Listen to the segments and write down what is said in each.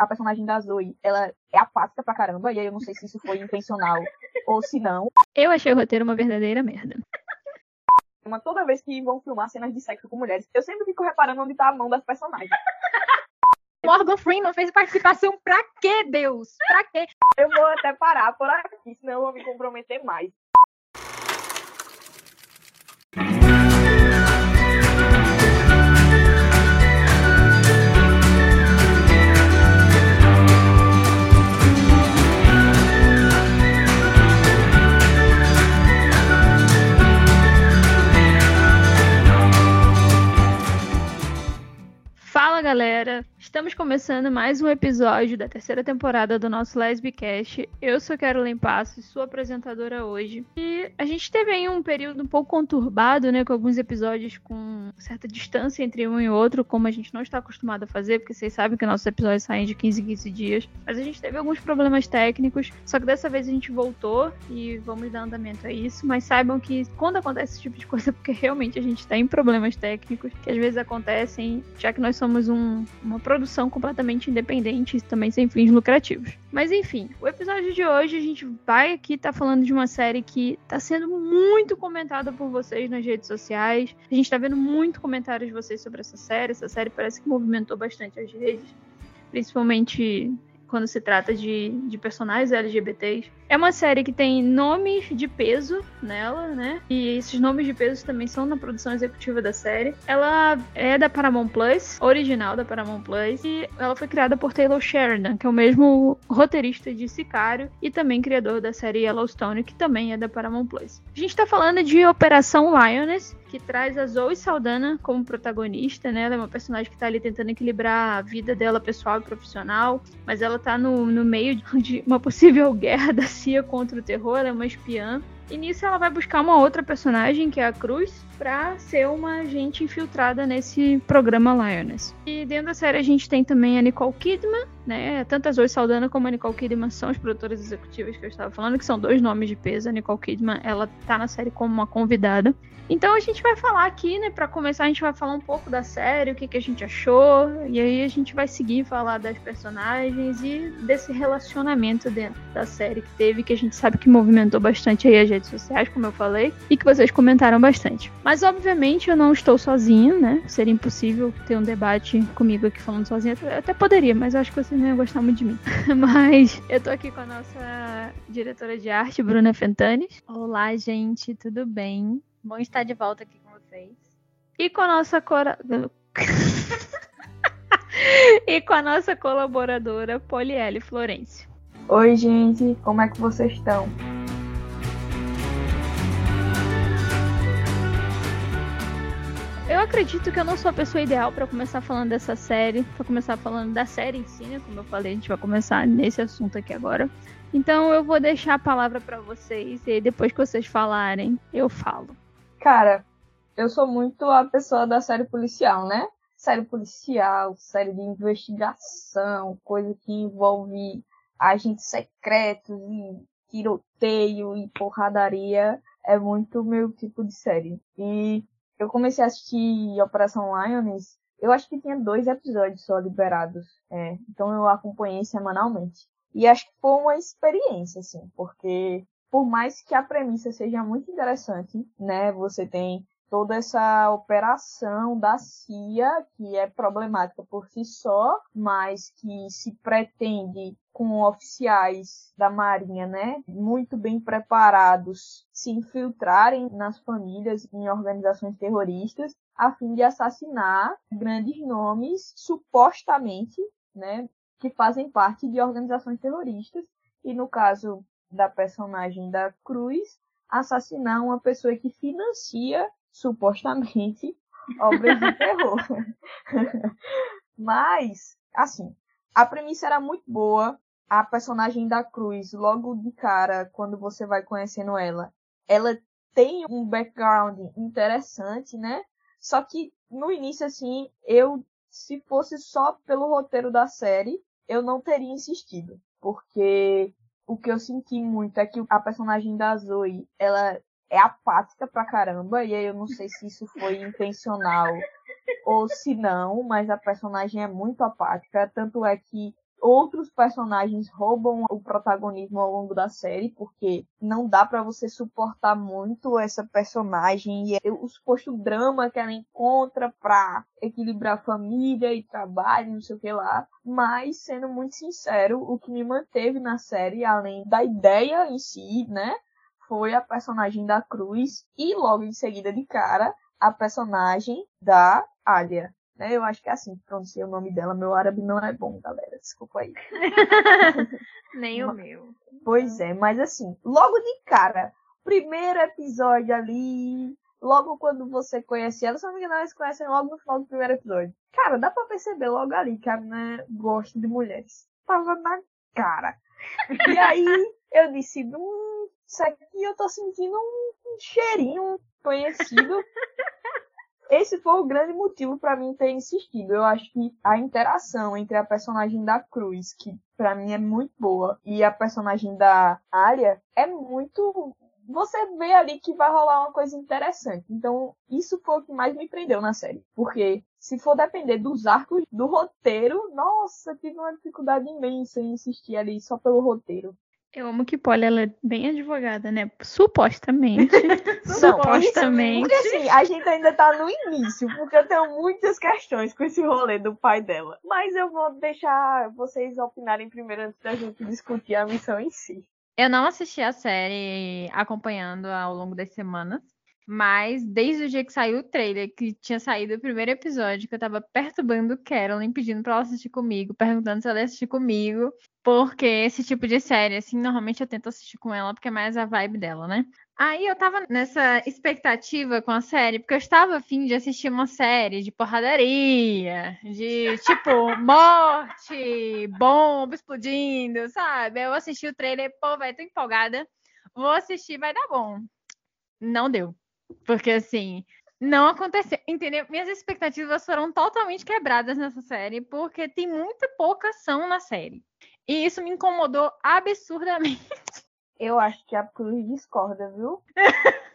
a personagem da Zoe, ela é apática pra caramba, e aí eu não sei se isso foi intencional ou se não. Eu achei o roteiro uma verdadeira merda. Mas toda vez que vão filmar cenas de sexo com mulheres, eu sempre fico reparando onde tá a mão das personagens. Morgan Freeman fez participação pra quê, Deus? Pra quê? Eu vou até parar por aqui, senão eu vou me comprometer mais. Galera, estamos começando mais um episódio da terceira temporada do nosso Lesbicast. Eu sou Carolyn Passos, sua apresentadora hoje. E a gente teve aí um período um pouco conturbado, né, com alguns episódios com certa distância entre um e outro, como a gente não está acostumado a fazer, porque vocês sabem que nossos episódios saem de 15 em 15 dias. Mas a gente teve alguns problemas técnicos, só que dessa vez a gente voltou e vamos dar andamento a isso. Mas saibam que quando acontece esse tipo de coisa, porque realmente a gente tem problemas técnicos, que às vezes acontecem, já que nós somos um, uma produção completamente independente e também sem fins lucrativos. Mas enfim, o episódio de hoje a gente vai aqui estar tá falando de uma série que está sendo muito comentada por vocês nas redes sociais. A gente está vendo muito comentários de vocês sobre essa série. Essa série parece que movimentou bastante as redes, principalmente quando se trata de, de personagens LGBTs. É uma série que tem nomes de peso nela, né? E esses nomes de peso também são na produção executiva da série. Ela é da Paramount Plus, original da Paramount Plus, e ela foi criada por Taylor Sheridan, que é o mesmo roteirista de Sicário e também criador da série Yellowstone, que também é da Paramount Plus. A gente tá falando de Operação Lioness, que traz a Zoe Saldana como protagonista, né? Ela é uma personagem que tá ali tentando equilibrar a vida dela pessoal e profissional, mas ela tá no, no meio de uma possível guerra da CIA contra o terror, ela é uma espiã. E nisso ela vai buscar uma outra personagem, que é a Cruz, para ser uma agente infiltrada nesse programa Lioness. E dentro da série a gente tem também a Nicole Kidman, né? Tanto a Zoe Saldana como a Nicole Kidman são as produtoras executivas que eu estava falando, que são dois nomes de peso. A Nicole Kidman, ela tá na série como uma convidada. Então a gente vai falar aqui, né? Para começar, a gente vai falar um pouco da série, o que, que a gente achou, e aí a gente vai seguir falar das personagens e desse relacionamento dentro da série que teve, que a gente sabe que movimentou bastante aí as redes sociais, como eu falei, e que vocês comentaram bastante. Mas obviamente eu não estou sozinha, né? Seria impossível ter um debate comigo aqui falando sozinha. Eu até poderia, mas eu acho que vocês não iam gostar muito de mim. mas eu tô aqui com a nossa diretora de arte, Bruna Fentanes. Olá, gente, tudo bem? Bom estar de volta aqui com vocês. E com a nossa cora... e com a nossa colaboradora Poliele Florencio. Oi, gente, como é que vocês estão? Eu acredito que eu não sou a pessoa ideal para começar falando dessa série, para começar falando da série em si, né? Como eu falei, a gente vai começar nesse assunto aqui agora. Então eu vou deixar a palavra para vocês e depois que vocês falarem, eu falo. Cara, eu sou muito a pessoa da série policial, né? Série policial, série de investigação, coisa que envolve agentes secretos e tiroteio e porradaria. É muito meu tipo de série. E eu comecei a assistir Operação Lioness, eu acho que tinha dois episódios só liberados. É, então eu acompanhei semanalmente. E acho que foi uma experiência, assim, porque por mais que a premissa seja muito interessante, né? Você tem toda essa operação da CIA, que é problemática por si só, mas que se pretende com oficiais da Marinha, né, muito bem preparados, se infiltrarem nas famílias em organizações terroristas a fim de assassinar grandes nomes supostamente, né, que fazem parte de organizações terroristas. E no caso da personagem da Cruz, assassinar uma pessoa que financia supostamente, obras de terror. Mas, assim, a premissa era muito boa. A personagem da Cruz, logo de cara, quando você vai conhecendo ela, ela tem um background interessante, né? Só que no início, assim, eu, se fosse só pelo roteiro da série, eu não teria insistido. Porque o que eu senti muito é que a personagem da Zoe, ela é apática pra caramba, e aí eu não sei se isso foi intencional ou se não, mas a personagem é muito apática, tanto é que outros personagens roubam o protagonismo ao longo da série, porque não dá para você suportar muito essa personagem e o suposto drama que ela encontra pra equilibrar família e trabalho, não sei o que lá. Mas, sendo muito sincero, o que me manteve na série, além da ideia em si, né? Foi a personagem da Cruz e logo em seguida de cara a personagem da Alia. Né? Eu acho que é assim que pronuncia o nome dela. Meu árabe não é bom, galera. Desculpa aí. Nem o meu. Pois é, mas assim, logo de cara, primeiro episódio ali, logo quando você conhece ela, se não me engano, elas conhecem logo no final do primeiro episódio. Cara, dá pra perceber logo ali que a menina gosta de mulheres. Tava na cara. E aí eu disse, hum, isso aqui eu tô sentindo um cheirinho conhecido esse foi o grande motivo para mim ter insistido. Eu acho que a interação entre a personagem da Cruz, que para mim é muito boa, e a personagem da Arya é muito você vê ali que vai rolar uma coisa interessante. Então, isso foi o que mais me prendeu na série. Porque se for depender dos arcos do roteiro, nossa, tive uma dificuldade imensa em insistir ali só pelo roteiro. Eu amo que Polly ela é bem advogada, né? Supostamente. Supostamente. Porque assim, a gente ainda tá no início, porque eu tenho muitas questões com esse rolê do pai dela. Mas eu vou deixar vocês opinarem primeiro antes da gente discutir a missão em si. Eu não assisti a série acompanhando ao longo das semanas. Mas desde o dia que saiu o trailer, que tinha saído o primeiro episódio, que eu tava perturbando Carolyn, pedindo pra ela assistir comigo, perguntando se ela ia assistir comigo. Porque esse tipo de série, assim, normalmente eu tento assistir com ela, porque é mais a vibe dela, né? Aí eu tava nessa expectativa com a série, porque eu estava afim de assistir uma série de porradaria, de tipo, morte, bomba explodindo, sabe? Eu assisti o trailer, pô, vai, tô empolgada. Vou assistir, vai dar bom. Não deu. Porque assim, não aconteceu, entendeu? Minhas expectativas foram totalmente quebradas nessa série, porque tem muita pouca ação na série. E isso me incomodou absurdamente. Eu acho que a Cruz discorda, viu?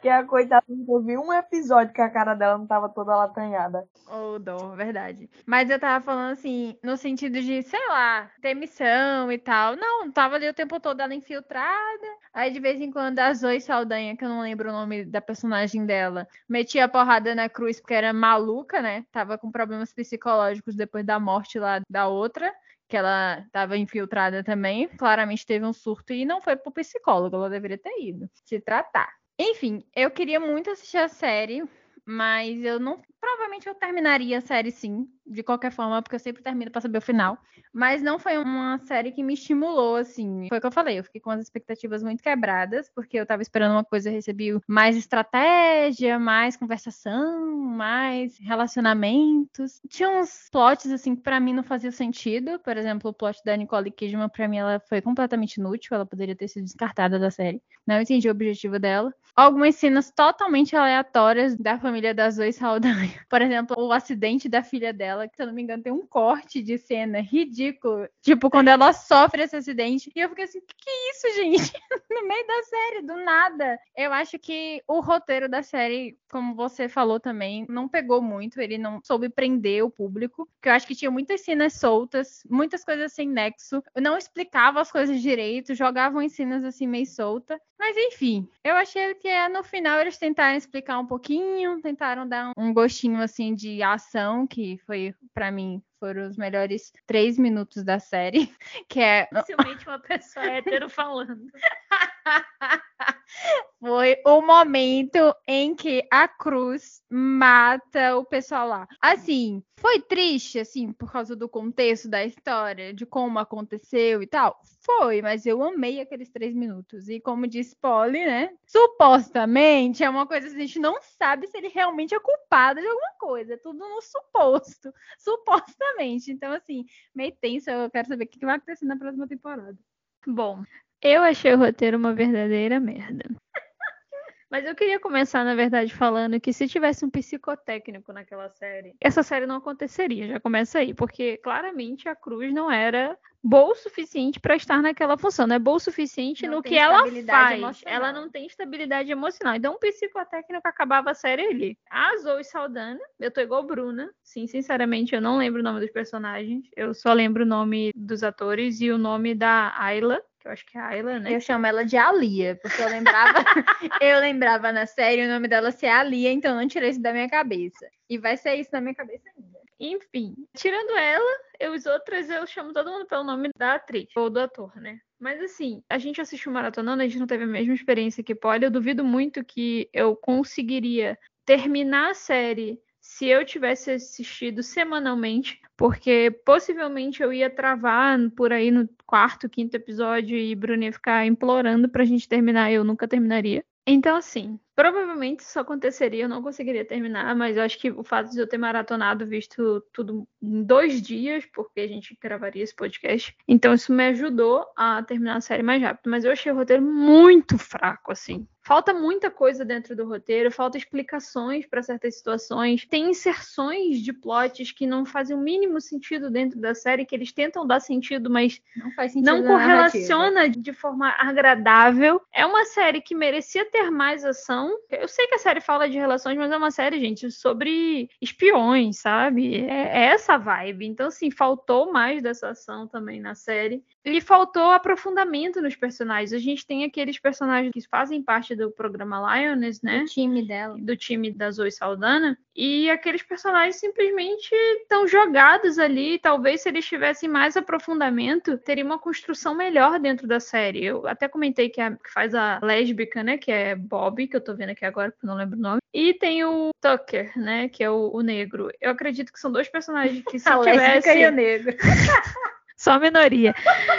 que a coitada eu vi um episódio que a cara dela não tava toda latanhada. Ô, oh, dó, verdade. Mas eu tava falando assim, no sentido de, sei lá, ter missão e tal. Não, tava ali o tempo todo ela infiltrada. Aí de vez em quando a Zoe Saldanha, que eu não lembro o nome da personagem dela, metia a porrada na cruz porque era maluca, né? Tava com problemas psicológicos depois da morte lá da outra que ela estava infiltrada também, claramente teve um surto e não foi pro psicólogo, ela deveria ter ido se tratar. Enfim, eu queria muito assistir a série, mas eu não. Provavelmente eu terminaria a série sim, de qualquer forma, porque eu sempre termino para saber o final. Mas não foi uma série que me estimulou, assim. Foi o que eu falei, eu fiquei com as expectativas muito quebradas, porque eu tava esperando uma coisa, eu recebi mais estratégia, mais conversação, mais relacionamentos. Tinha uns plots, assim, que pra mim não fazia sentido. Por exemplo, o plot da Nicole Kidman, pra mim, ela foi completamente inútil, ela poderia ter sido descartada da série. Não entendi o objetivo dela. Algumas cenas totalmente aleatórias da família das Zoe Saldanha. Por exemplo, o acidente da filha dela dela, que se eu não me engano tem um corte de cena ridículo, tipo quando ela sofre esse acidente. E eu fiquei assim, que, que é isso, gente? no meio da série, do nada. Eu acho que o roteiro da série, como você falou também, não pegou muito, ele não soube prender o público, porque eu acho que tinha muitas cenas soltas, muitas coisas sem nexo, não explicava as coisas direito, jogavam em cenas assim meio solta. Mas enfim, eu achei que é, no final eles tentaram explicar um pouquinho, tentaram dar um gostinho assim de ação, que foi para mim foram os melhores três minutos da série, que é Facilmente uma pessoa hétero falando. Foi o momento em que a Cruz mata o pessoal lá. Assim, foi triste, assim, por causa do contexto da história, de como aconteceu e tal. Foi, mas eu amei aqueles três minutos. E como disse Polly, né? Supostamente é uma coisa que a gente não sabe se ele realmente é culpado de alguma coisa. É tudo no suposto. Supostamente. Então, assim, meio tenso. Eu quero saber o que vai acontecer na próxima temporada. Bom, eu achei o roteiro uma verdadeira merda. Mas eu queria começar, na verdade, falando que se tivesse um psicotécnico naquela série, essa série não aconteceria. Já começa aí, porque claramente a Cruz não era boa o suficiente para estar naquela função, não é boa o suficiente Não no que ela faz. emocional. Ela não tem estabilidade emocional. Então, um psicotécnico acabava a série ali. A Zoe Saldana, eu tô igual Bruna. Sim, sinceramente, eu não lembro o nome dos personagens. Eu só lembro o nome dos atores e o nome da Ayla, que eu acho que é Ayla, né? Eu chamo ela de Alia, porque eu lembrava, eu lembrava na série o nome dela ser Alia, então não tirei isso da minha cabeça. E vai ser isso na minha cabeça ainda. Enfim, tirando ela, eu, os outros eu chamo todo mundo pelo nome da atriz ou do ator, né? Mas assim, a gente assistiu maratonando, a gente não teve a mesma experiência que Polly. Eu duvido muito que eu conseguiria terminar a série se eu tivesse assistido semanalmente, porque possivelmente eu ia travar por aí no quarto, quinto episódio e Bruno ia ficar implorando pra gente terminar, eu nunca terminaria. Então, assim, provavelmente isso aconteceria, eu não conseguiria terminar, mas eu acho que o fato de eu ter maratonado, visto tudo em dois dias, porque a gente gravaria esse podcast, então isso me ajudou a terminar a série mais rápido. Mas eu achei o roteiro muito fraco, assim. Falta muita coisa dentro do roteiro, falta explicações para certas situações, tem inserções de plots que não fazem o mínimo sentido dentro da série, que eles tentam dar sentido, mas Não faz sentido não na narrativa. correlaciona de forma agradável. É uma série que merecia ter mais ação. Eu sei que a série fala de relações, mas é uma série, gente, sobre espiões, sabe? É, é essa vibe. Então, assim, faltou mais dessa ação também na série. E faltou aprofundamento nos personagens. A gente tem aqueles personagens que fazem parte do programa Lioness, né? O time dela. do time da Zoe Saldana e aqueles personagens simplesmente estão jogados ali. Talvez se eles tivessem mais aprofundamento, teria uma construção melhor dentro da série. Eu até comentei que, a, que faz a lésbica, né? Que é Bob, que eu tô vendo aqui agora, porque não lembro o nome. E tem o Tucker, né? Que é o, o negro. Eu acredito que são dois personagens que se A tivesse e o negro. só minoria.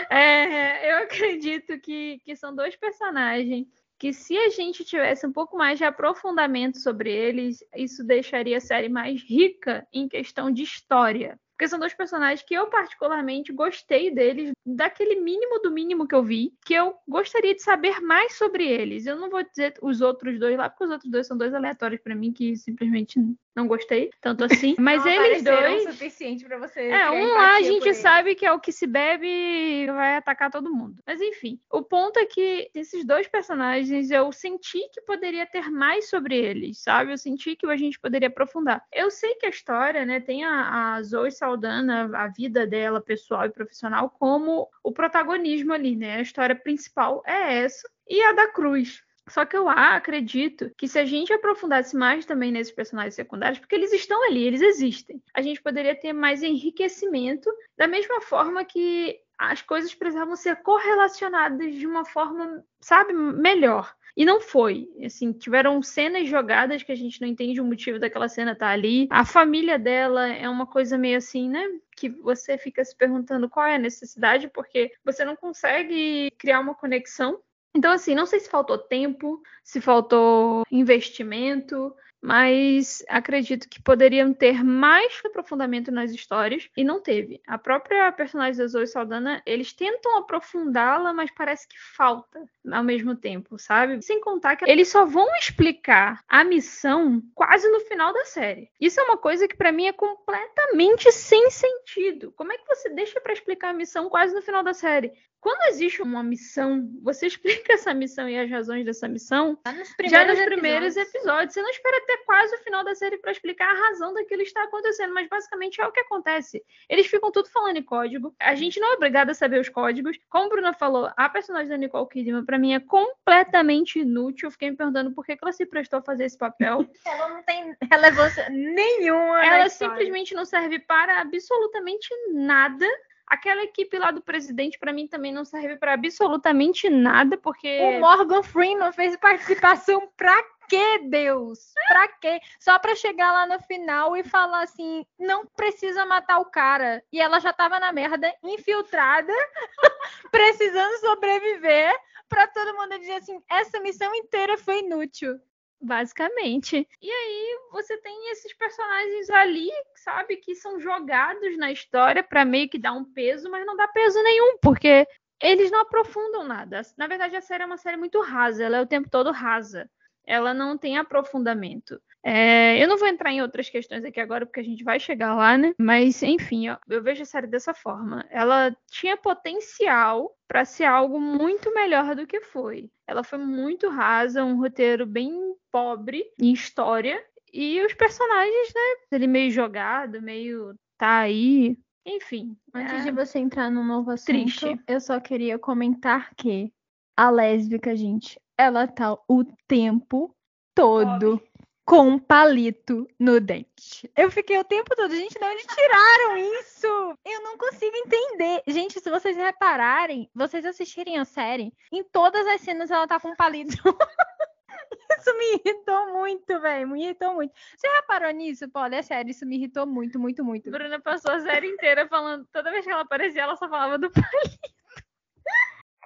É, eu acredito que, que são dois personagens que se a gente tivesse um pouco mais de aprofundamento sobre eles, isso deixaria a série mais rica em questão de história. Porque são dois personagens que eu particularmente gostei deles, daquele mínimo do mínimo que eu vi, que eu gostaria de saber mais sobre eles. Eu não vou dizer os outros dois lá, porque os outros dois são dois aleatórios pra mim que simplesmente não gostei tanto assim. Mas Não eles dois o suficiente pra você é, um lá a gente sabe que é o que se bebe e vai atacar todo mundo. Mas enfim, o ponto é que esses dois personagens eu senti que poderia ter mais sobre eles, sabe? Eu senti que a gente poderia aprofundar. Eu sei que a história, né, tem a, a Zoe Saldana, a vida dela pessoal e profissional, como o protagonismo ali, né? A história principal é essa e a da Cruz. Só que eu acredito que se a gente aprofundasse mais também nesses personagens secundários, porque eles estão ali, eles existem, a gente poderia ter mais enriquecimento, da mesma forma que as coisas precisavam ser correlacionadas de uma forma, sabe, melhor. E não foi. Assim, tiveram cenas jogadas que a gente não entende o motivo daquela cena estar ali. A família dela é uma coisa meio assim, né? Que você fica se perguntando qual é a necessidade, porque você não consegue criar uma conexão então, assim, não sei se faltou tempo, se faltou investimento, mas acredito que poderiam ter mais aprofundamento nas histórias e não teve. A própria personagem da Zoe Saldana, eles tentam aprofundá-la, mas parece que falta ao mesmo tempo, sabe? Sem contar que eles só vão explicar a missão quase no final da série. Isso é uma coisa que pra mim é completamente sem sentido. Como é que você deixa pra explicar a missão quase no final da série? Quando existe uma missão, você explica essa missão e as razões dessa missão Tá nos já nos primeiros episódios. episódios. Você não espera até quase o final da série para explicar a razão daquilo que está acontecendo, mas basicamente é o que acontece. Eles ficam tudo falando em código. A gente não é obrigado a saber os códigos. Como a Bruna falou, a personagem da Nicole Kidman, para mim, é completamente inútil. Eu fiquei me perguntando por que ela se prestou a fazer esse papel. Ela não tem relevância nenhuma. ela simplesmente não serve para absolutamente nada. Aquela equipe lá do presidente, para mim, também não serve para absolutamente nada, porque. O Morgan Freeman fez participação pra quê, Deus? Pra quê? Só pra chegar lá no final e falar assim, não precisa matar o cara. E ela já tava na merda, infiltrada, precisando sobreviver, pra todo mundo dizer assim, essa missão inteira foi inútil. Basicamente. E aí você tem esses personagens ali, sabe, que são jogados na história pra meio que dar um peso, mas não dá peso nenhum, porque eles não aprofundam nada. Na verdade, a série é uma série muito rasa, ela é o tempo todo rasa. ela não tem aprofundamento. É, eu não vou entrar em outras questões aqui agora, porque a gente vai chegar lá, né? Mas, enfim, ó, eu vejo a série dessa forma. Ela tinha potencial para ser algo muito melhor do que foi. Ela foi muito rasa, um roteiro bem pobre em história. E os personagens, né? Ele meio jogado, meio tá aí. Enfim. Antes é... de você entrar no novo assunto, Triste. eu só queria comentar que a lésbica, gente, ela tá o tempo todo Pobre. Com um palito no dente. Eu fiquei o tempo todo, gente, de onde tiraram isso? Eu não consigo entender. Gente, se vocês repararem, vocês assistirem a série, em todas as cenas ela tá com um palito. Isso me irritou muito, velho. Me irritou muito. Você reparou nisso, Paulo? É sério, isso me irritou muito, muito, muito. Bruna passou a série inteira falando. Toda vez que ela aparecia, ela só falava do palito.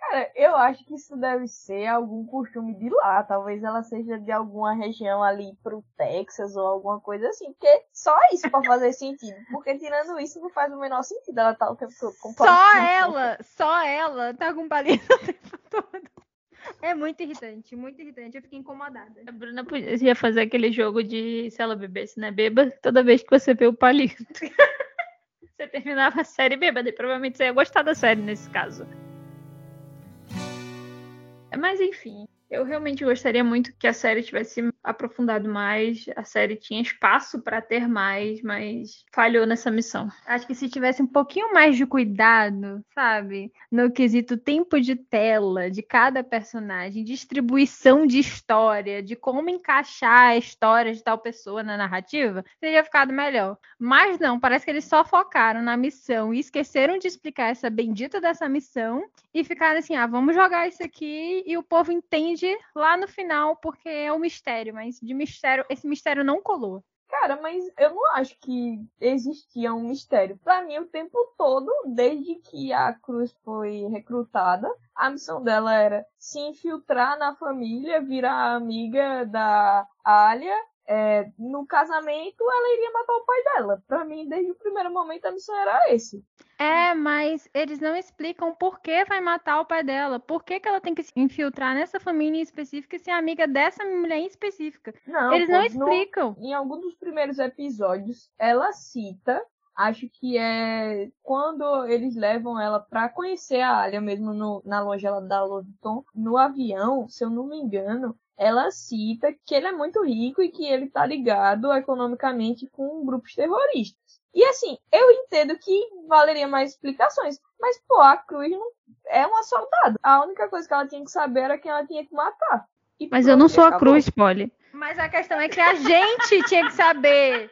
Cara, eu acho que isso deve ser algum costume de lá. Talvez ela seja de alguma região ali pro Texas ou alguma coisa assim. Porque só isso pra fazer sentido. Porque tirando isso não faz o menor sentido. Ela tá o tempo todo com palito. Só ela, só ela tá com palito o tempo todo. É muito irritante, muito irritante. Eu fiquei incomodada. A Bruna podia fazer aquele jogo de se ela bebesse, né? Beba toda vez que você vê o palito. você terminava a série bêbada e provavelmente você ia gostar da série nesse caso. Mas enfim, eu realmente gostaria muito que a série tivesse aprofundado mais. A série tinha espaço para ter mais, mas falhou nessa missão. Acho que se tivesse um pouquinho mais de cuidado, sabe? No quesito tempo de tela de cada personagem, distribuição de história, de como encaixar a história de tal pessoa na narrativa, teria ficado melhor. Mas não, parece que eles só focaram na missão e esqueceram de explicar essa bendita dessa missão e ficaram assim: ah, vamos jogar isso aqui e o povo entende lá no final, porque é um mistério, mas de mistério, esse mistério não colou. Cara, mas eu não acho que existia um mistério. Para mim, o tempo todo, desde que a Cruz foi recrutada, a missão dela era se infiltrar na família, virar amiga da Alia é, no casamento ela iria matar o pai dela. Para mim, desde o primeiro momento, a missão era esse. É, mas eles não explicam por que vai matar o pai dela. Por que, que ela tem que se infiltrar nessa família em específica e ser amiga dessa mulher em específica? Não, eles não explicam. No, em algum dos primeiros episódios, ela cita acho que é quando eles levam ela para conhecer a Alia mesmo no, na loja da Loviton, no avião, se eu não me engano, ela cita que ele é muito rico e que ele tá ligado economicamente com grupos terroristas. E assim, eu entendo que valeria mais explicações, mas pô, a Cruz não é uma soldada. A única coisa que ela tinha que saber era quem ela tinha que matar. E mas eu não sou a Cruz, Polly. Mas a questão é que a gente tinha que saber.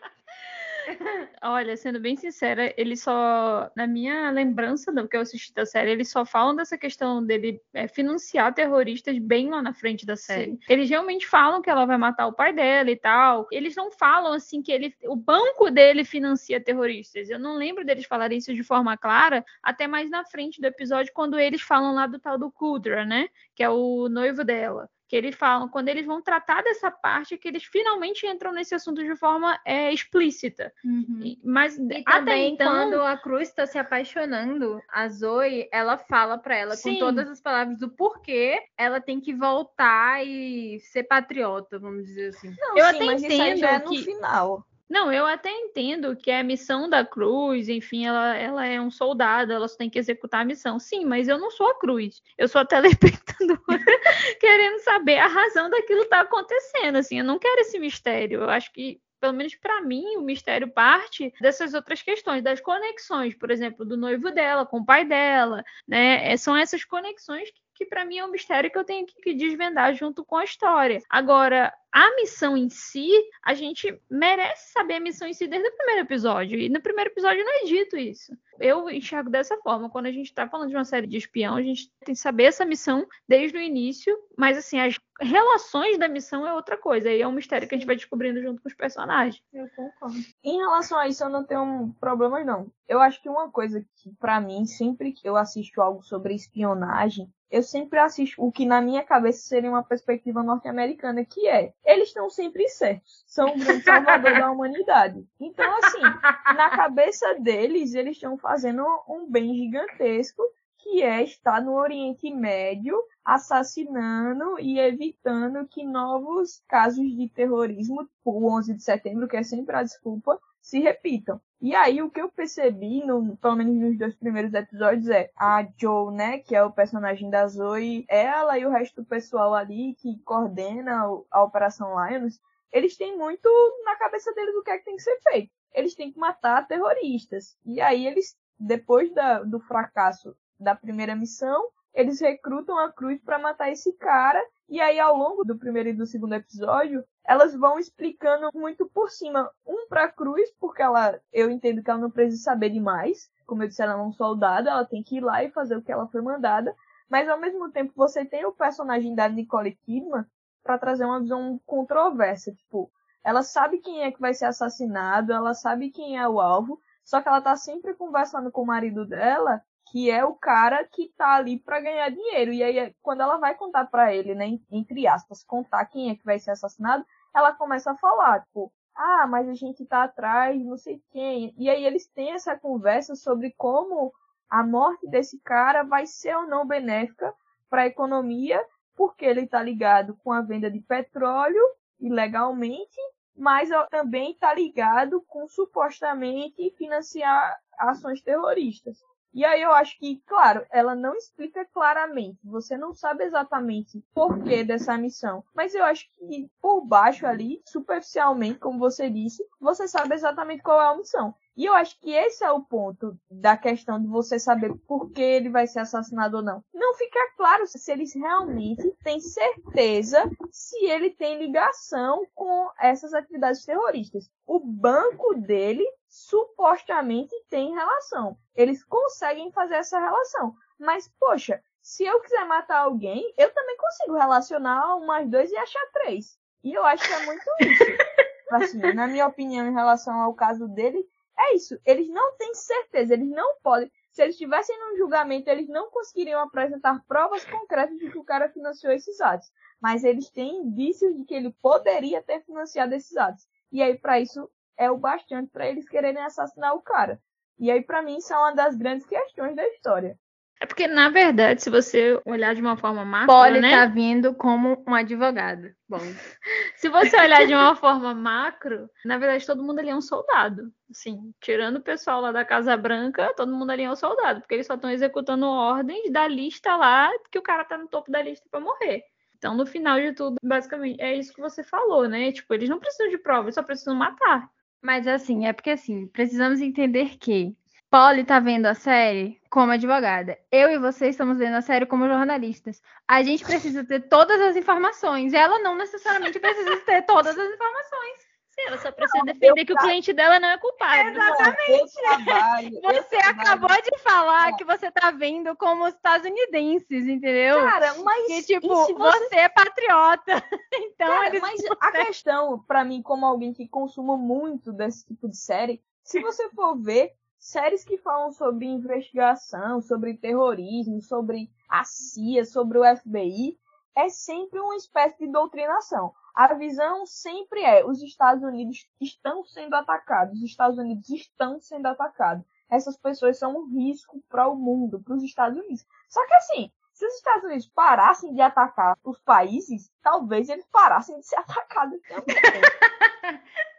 Olha, sendo bem sincera, ele só, na minha lembrança do que eu assisti da série, eles só falam dessa questão dele é, financiar terroristas bem lá na frente da série. Sim. Eles realmente falam que ela vai matar o pai dela e tal. Eles não falam assim que ele, o banco dele financia terroristas. Eu não lembro deles falarem isso de forma clara, até mais na frente do episódio, quando eles falam lá do tal do Kudra, né? Que é o noivo dela que eles falam, quando eles vão tratar dessa parte, que eles finalmente entram nesse assunto de forma é, explícita. Uhum. Mas e também então... quando a Cruz está se apaixonando, a Zoe, ela fala para ela Sim. com todas as palavras do porquê ela tem que voltar e ser patriota, vamos dizer assim. Não, eu sim, até entendo já é no que... final. Não, eu até entendo que é a missão da cruz, enfim, ela, ela é um soldado, ela só tem que executar a missão. Sim, mas eu não sou a cruz. Eu sou a telespectadora querendo saber a razão daquilo que tá acontecendo. Assim, eu não quero esse mistério. Eu acho que pelo menos para mim, o mistério parte dessas outras questões, das conexões, por exemplo, do noivo dela com o pai dela, né? É, são essas conexões que, que para mim é um mistério que eu tenho que desvendar junto com a história. Agora, a missão em si, a gente merece saber a missão em si desde o primeiro episódio. E no primeiro episódio não é dito isso. Eu enxergo dessa forma. Quando a gente está falando de uma série de espião, a gente tem que saber essa missão desde o início. Mas, assim, as relações da missão é outra coisa. E é um mistério que a gente vai descobrindo junto com os personagens. Eu concordo. Em relação a isso, eu não tenho problemas, não. Eu acho que uma coisa que, para mim, sempre que eu assisto algo sobre espionagem, eu sempre assisto o que na minha cabeça seria uma perspectiva norte-americana, que é eles estão sempre certos. São o grande salvador da humanidade. Então, assim, na cabeça deles, eles estão fazendo um bem gigantesco que é estar no Oriente Médio assassinando e evitando que novos casos de terrorismo, o 11 de setembro, que é sempre a desculpa, se repitam. E aí o que eu percebi, no, pelo menos nos dois primeiros episódios, é a Joe, né, que é o personagem da Zoe, ela e o resto do pessoal ali que coordena a Operação Lions, eles têm muito na cabeça deles o que é que tem que ser feito. Eles têm que matar terroristas. E aí eles, depois da, do fracasso da primeira missão, eles recrutam a Cruz para matar esse cara. E aí, ao longo do primeiro e do segundo episódio, elas vão explicando muito por cima. Um pra Cruz, porque ela, eu entendo que ela não precisa saber demais. Como eu disse, ela é um soldado, ela tem que ir lá e fazer o que ela foi mandada. Mas ao mesmo tempo, você tem o personagem da Nicole Kidman para trazer uma visão controversa. Tipo, ela sabe quem é que vai ser assassinado, ela sabe quem é o alvo, só que ela tá sempre conversando com o marido dela que é o cara que tá ali para ganhar dinheiro. E aí, quando ela vai contar para ele, né, entre aspas, contar quem é que vai ser assassinado, ela começa a falar, tipo, ah, mas a gente tá atrás, não sei quem. E aí eles têm essa conversa sobre como a morte desse cara vai ser ou não benéfica para a economia, porque ele tá ligado com a venda de petróleo ilegalmente, mas também está ligado com supostamente financiar ações terroristas. E aí eu acho que, claro, ela não explica claramente, você não sabe exatamente porquê dessa missão, mas eu acho que por baixo ali, superficialmente, como você disse, você sabe exatamente qual é a missão. E eu acho que esse é o ponto da questão de você saber por que ele vai ser assassinado ou não. Não fica claro se eles realmente têm certeza se ele tem ligação com essas atividades terroristas. O banco dele supostamente tem relação. Eles conseguem fazer essa relação. Mas, poxa, se eu quiser matar alguém, eu também consigo relacionar um mais dois e achar três. E eu acho que é muito isso. Assim, na minha opinião, em relação ao caso dele, é isso. Eles não têm certeza, eles não podem. Se eles estivessem num julgamento, eles não conseguiriam apresentar provas concretas de que o cara financiou esses atos. Mas eles têm indícios de que ele poderia ter financiado esses atos. E aí, para isso, é o bastante para eles quererem assassinar o cara. E aí, para mim, isso é uma das grandes questões da história. É porque, na verdade, se você olhar de uma forma macro, Polly né? tá vindo como um advogado. Bom, se você olhar de uma forma macro, na verdade, todo mundo ali é um soldado. Assim, tirando o pessoal lá da Casa Branca, todo mundo ali é um soldado, porque eles só estão executando ordens da lista lá, que o cara tá no topo da lista para morrer. Então, no final de tudo, basicamente, é isso que você falou, né? Tipo, eles não precisam de prova, eles só precisam matar. Mas assim, é porque assim, precisamos entender que Polly tá vendo a série como advogada. Eu e você estamos vendo a série como jornalistas. A gente precisa ter todas as informações. E ela não necessariamente precisa ter todas as informações. Sim, ela só precisa não, defender que o cliente dela não é culpado. Exatamente. Trabalho, você acabou de falar é. que você tá vendo como os estadunidenses, entendeu? Cara, mas que tipo, você... você... é patriota. Então, Cara, mas a questão para mim como alguém que consuma muito desse tipo de série, se você for ver séries que falam sobre investigação, sobre terrorismo, sobre a CIA, sobre o FBI, é sempre uma espécie de doutrinação. A visão sempre é: os Estados Unidos estão sendo atacados, os Estados Unidos estão sendo atacados. Essas pessoas são um risco para o mundo, para os Estados Unidos. Só que assim, se os Estados Unidos parassem de atacar os países, talvez eles parassem de ser atacados também.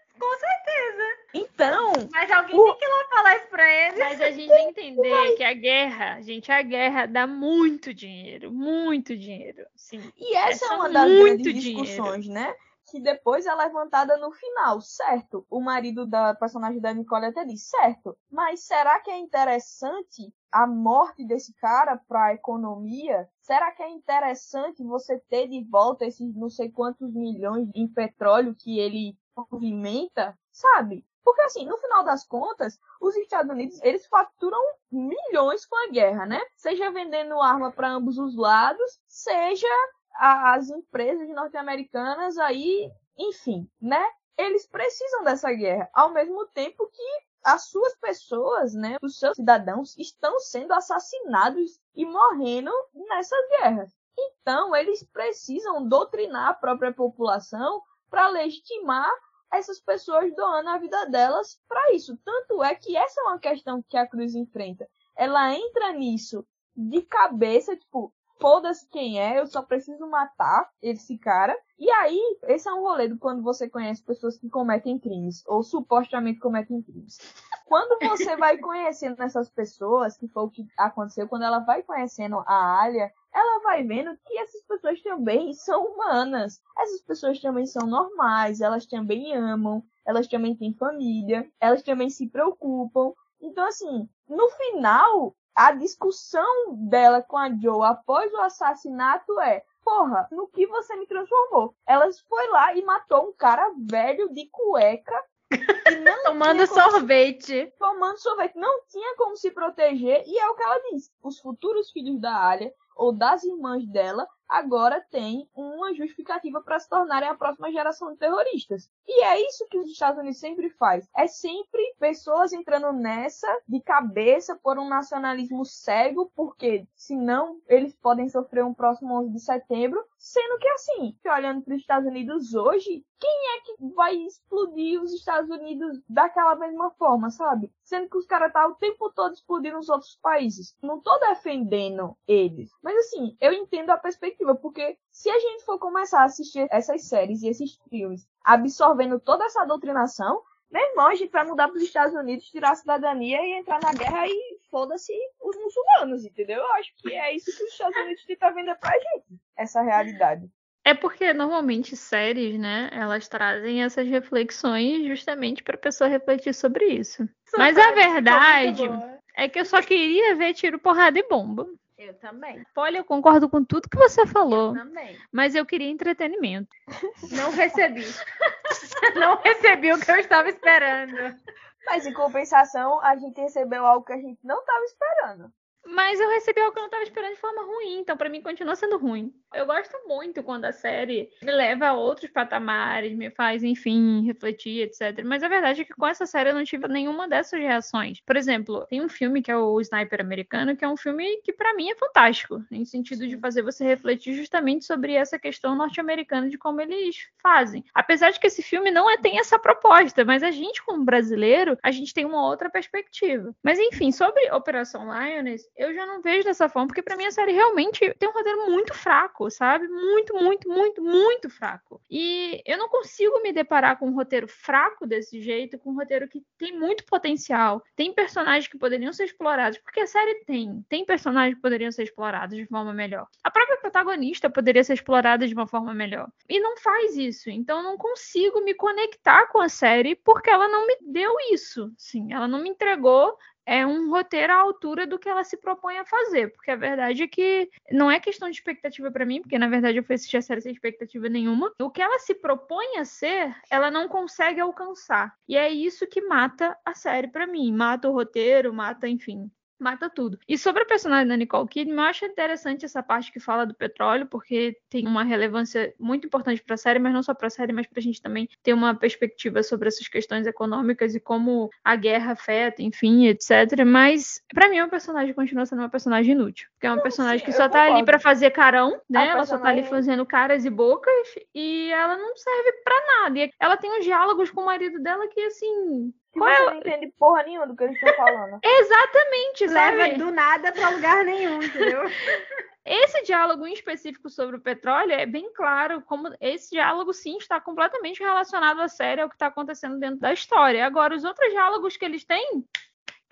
Mas alguém o... tem que ir lá falar isso pra eles. Mas a gente tem que entender que a guerra, gente, a guerra dá muito dinheiro. Muito dinheiro. Sim. E essa, essa é uma das grandes discussões, dinheiro. né? Que depois é levantada no final, certo? O marido da personagem da Nicole até diz, certo, mas será que é interessante a morte desse cara para a economia? Será que é interessante você ter de volta esses não sei quantos milhões em petróleo que ele movimenta, sabe? Porque assim, no final das contas, os Estados Unidos, eles faturam milhões com a guerra, né? Seja vendendo arma para ambos os lados, seja as empresas norte-americanas aí, enfim, né? Eles precisam dessa guerra, ao mesmo tempo que as suas pessoas, né, os seus cidadãos estão sendo assassinados e morrendo nessas guerras. Então, eles precisam doutrinar a própria população para legitimar essas pessoas doando a vida delas para isso. Tanto é que essa é uma questão que a Cruz enfrenta. Ela entra nisso de cabeça, tipo, foda-se quem é, eu só preciso matar esse cara. E aí, esse é um rolê do quando você conhece pessoas que cometem crimes, ou supostamente cometem crimes. Quando você vai conhecendo essas pessoas, que foi o que aconteceu, quando ela vai conhecendo a Alia, ela vai vendo que essas pessoas também são humanas. Essas pessoas também são normais, elas também amam, elas também têm família, elas também se preocupam. Então, assim, no final, a discussão dela com a Joe após o assassinato é: porra, no que você me transformou? Ela foi lá e matou um cara velho de cueca. tomando sorvete. Tomando sorvete. Não tinha como se proteger. E é o que ela disse. Os futuros filhos da Alia, ou das irmãs dela, agora têm uma justificativa para se tornarem a próxima geração de terroristas. E é isso que os Estados Unidos sempre faz. É sempre pessoas entrando nessa de cabeça por um nacionalismo cego, porque senão eles podem sofrer um próximo 11 de setembro, sendo que assim, olhando para os Estados Unidos hoje, quem é que vai explodir os Estados Unidos daquela mesma forma, sabe? Sendo que os caras tá o tempo todo explodindo os outros países. Não tô defendendo eles, mas assim, eu entendo a perspectiva, porque se a gente for começar a assistir essas séries e esses filmes absorvendo toda essa doutrinação, meu irmão, a gente vai mudar para os Estados Unidos, tirar a cidadania e entrar na guerra e foda-se os muçulmanos, entendeu? Eu acho que é isso que os Estados Unidos tentam vender pra gente, essa realidade. É porque normalmente séries, né, elas trazem essas reflexões justamente para a pessoa refletir sobre isso. Mas a verdade é que eu só queria ver tiro, porrada e bomba. Eu também. Olha, eu concordo com tudo que você falou. Eu também. Mas eu queria entretenimento. Não recebi. Não recebi o que eu estava esperando. Mas em compensação, a gente recebeu algo que a gente não estava esperando. Mas eu recebi algo que eu não estava esperando de forma ruim, então para mim continua sendo ruim. Eu gosto muito quando a série me leva a outros patamares, me faz, enfim, refletir, etc. Mas a verdade é que com essa série eu não tive nenhuma dessas reações. Por exemplo, tem um filme que é o Sniper Americano, que é um filme que para mim é fantástico, em sentido de fazer você refletir justamente sobre essa questão norte-americana de como eles fazem. Apesar de que esse filme não é, tem essa proposta, mas a gente como brasileiro, a gente tem uma outra perspectiva. Mas enfim, sobre Operação Lioness, eu já não vejo dessa forma, porque para mim a série realmente tem um roteiro muito fraco, sabe? Muito, muito, muito, muito fraco. E eu não consigo me deparar com um roteiro fraco desse jeito, com um roteiro que tem muito potencial, tem personagens que poderiam ser explorados, porque a série tem, tem personagens que poderiam ser explorados de forma melhor. A própria protagonista poderia ser explorada de uma forma melhor. E não faz isso, então eu não consigo me conectar com a série porque ela não me deu isso. Sim, ela não me entregou é um roteiro à altura do que ela se propõe a fazer, porque a verdade é que não é questão de expectativa para mim, porque na verdade eu fui assistir a série sem expectativa nenhuma. O que ela se propõe a ser, ela não consegue alcançar. E é isso que mata a série para mim, mata o roteiro, mata, enfim, mata tudo. E sobre a personagem da Nicole Kidman, eu acho interessante essa parte que fala do petróleo, porque tem uma relevância muito importante para a série, mas não só para a série, mas para a gente também ter uma perspectiva sobre essas questões econômicas e como a guerra afeta, enfim, etc. Mas para mim, o personagem continua sendo uma personagem inútil, porque é uma personagem que só tá ali para fazer carão, né? ela só tá ali fazendo caras e bocas e ela não serve para nada. E ela tem uns diálogos com o marido dela que assim, qual você é... não entende porra nenhuma do que eles estão falando. Exatamente, sabe? Leva do nada pra lugar nenhum, entendeu? Esse diálogo em específico sobre o petróleo é bem claro como esse diálogo sim está completamente relacionado à série, ao que está acontecendo dentro da história. Agora, os outros diálogos que eles têm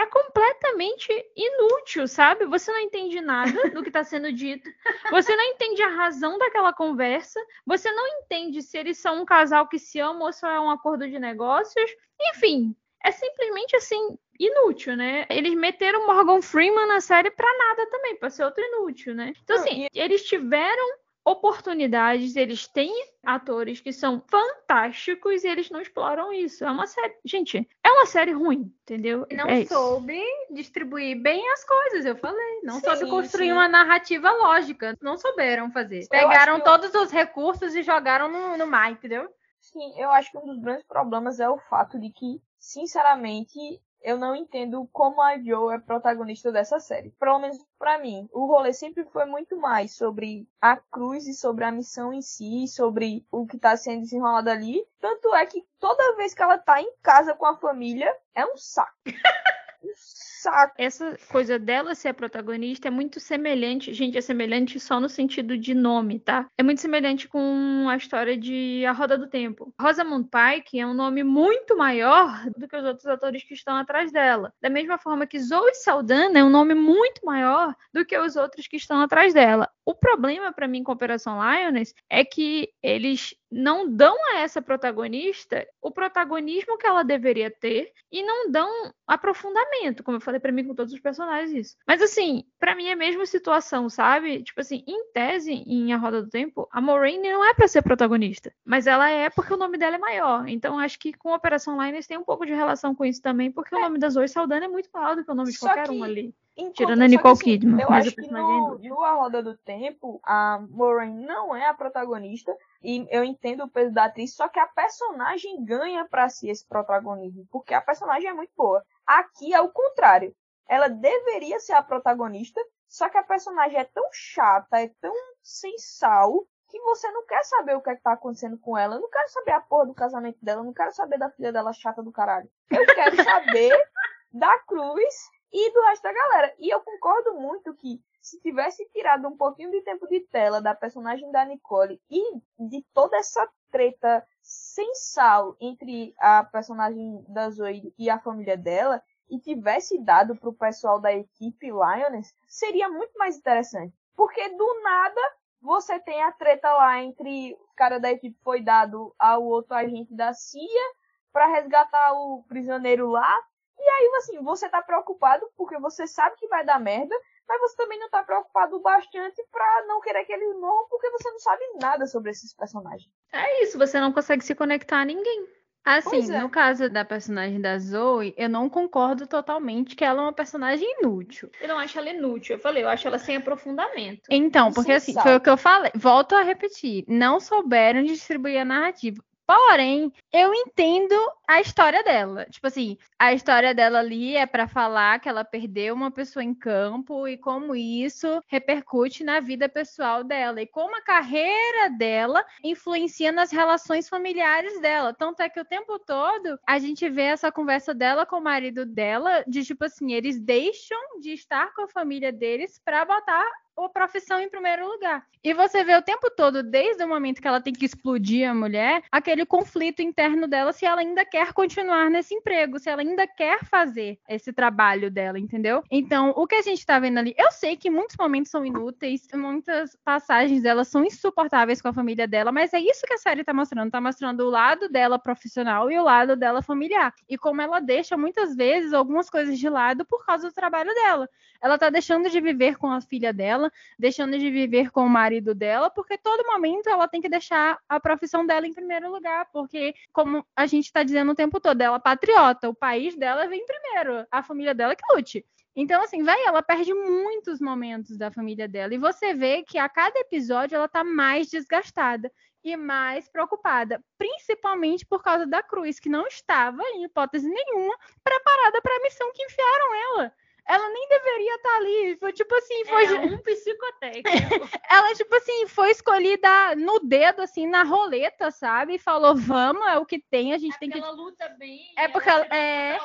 é completamente inútil, sabe? Você não entende nada do que está sendo dito, você não entende a razão daquela conversa, você não entende se eles são um casal que se ama ou só é um acordo de negócios. Enfim, é simplesmente assim inútil, né? Eles meteram Morgan Freeman na série para nada também, para ser outro inútil, né? Então assim, eles tiveram oportunidades, eles têm atores que são fantásticos e eles não exploram isso. É uma série, gente, é uma série ruim, entendeu? E não é soube isso. distribuir bem as coisas, eu falei. Não sim, soube construir sim. uma narrativa lógica. Não souberam fazer. Pegaram todos os recursos e jogaram no, no mar, entendeu? Sim, eu acho que um dos grandes problemas é o fato de que, sinceramente, eu não entendo como a Joe é protagonista dessa série. Pelo menos para mim, o rolê sempre foi muito mais sobre a cruz e sobre a missão em si, sobre o que tá sendo desenrolado ali. Tanto é que toda vez que ela tá em casa com a família, é um saco. um saco. Essa coisa dela ser a protagonista é muito semelhante, gente, é semelhante só no sentido de nome, tá? É muito semelhante com a história de A Roda do Tempo. Rosamund Pike é um nome muito maior do que os outros atores que estão atrás dela. Da mesma forma que Zoe Saldana é um nome muito maior do que os outros que estão atrás dela. O problema para mim com Operação Lioness é que eles não dão a essa protagonista o protagonismo que ela deveria ter e não dão aprofundamento, como eu falei para mim com todos os personagens isso. Mas assim, para mim é a mesma situação, sabe? Tipo assim, em tese, em A Roda do Tempo, a Moraine não é para ser protagonista, mas ela é porque o nome dela é maior. Então acho que com Operação Lioness tem um pouco de relação com isso também, porque é. o nome da Zoe Saldana é muito maior do que o nome de Só qualquer que... um ali. Enquanto, Tirando a Nicole assim, Kidman. Eu acho que no, no A Roda do Tempo, a Moraine não é a protagonista. E eu entendo o peso da atriz, só que a personagem ganha para si esse protagonismo. Porque a personagem é muito boa. Aqui é o contrário. Ela deveria ser a protagonista, só que a personagem é tão chata, é tão sem sal, que você não quer saber o que, é que tá acontecendo com ela. Eu não quero saber a porra do casamento dela, eu não quero saber da filha dela chata do caralho. Eu quero saber da Cruz e do resto da galera. E eu concordo muito que se tivesse tirado um pouquinho de tempo de tela da personagem da Nicole e de toda essa treta sem sal entre a personagem da Zoe e a família dela e tivesse dado pro pessoal da equipe Lioness, seria muito mais interessante. Porque do nada você tem a treta lá entre o cara da equipe foi dado ao outro agente da CIA para resgatar o prisioneiro lá e aí, assim, você tá preocupado porque você sabe que vai dar merda, mas você também não tá preocupado bastante pra não querer que eles morram porque você não sabe nada sobre esses personagens. É isso, você não consegue se conectar a ninguém. Assim, é. no caso da personagem da Zoe, eu não concordo totalmente que ela é uma personagem inútil. Eu não acho ela inútil. Eu falei, eu acho ela sem aprofundamento. Então, porque assim, foi o que eu falei. Volto a repetir. Não souberam distribuir a narrativa. Porém, eu entendo a história dela. Tipo assim, a história dela ali é para falar que ela perdeu uma pessoa em campo e como isso repercute na vida pessoal dela e como a carreira dela influencia nas relações familiares dela. Tanto é que o tempo todo a gente vê essa conversa dela com o marido dela de tipo assim, eles deixam de estar com a família deles para botar a profissão em primeiro lugar. E você vê o tempo todo, desde o momento que ela tem que explodir a mulher, aquele conflito interno dela se ela ainda quer continuar nesse emprego, se ela ainda quer fazer esse trabalho dela, entendeu? Então, o que a gente tá vendo ali, eu sei que muitos momentos são inúteis, muitas passagens dela são insuportáveis com a família dela, mas é isso que a série tá mostrando, tá mostrando o lado dela profissional e o lado dela familiar. E como ela deixa muitas vezes algumas coisas de lado por causa do trabalho dela. Ela tá deixando de viver com a filha dela dela, deixando de viver com o marido dela, porque todo momento ela tem que deixar a profissão dela em primeiro lugar, porque, como a gente está dizendo o tempo todo, ela é patriota, o país dela vem primeiro, a família dela que lute. Então, assim, vai, ela perde muitos momentos da família dela. E você vê que a cada episódio ela tá mais desgastada e mais preocupada, principalmente por causa da Cruz, que não estava, em hipótese nenhuma, preparada para a missão que enfiaram ela ela nem deveria estar tá ali. Foi tipo assim, foi. É um psicotécnico. ela, tipo assim, foi escolhida no dedo, assim, na roleta, sabe? E falou, vamos, é o que tem, a gente é tem que. Ela luta bem. É porque ela, é.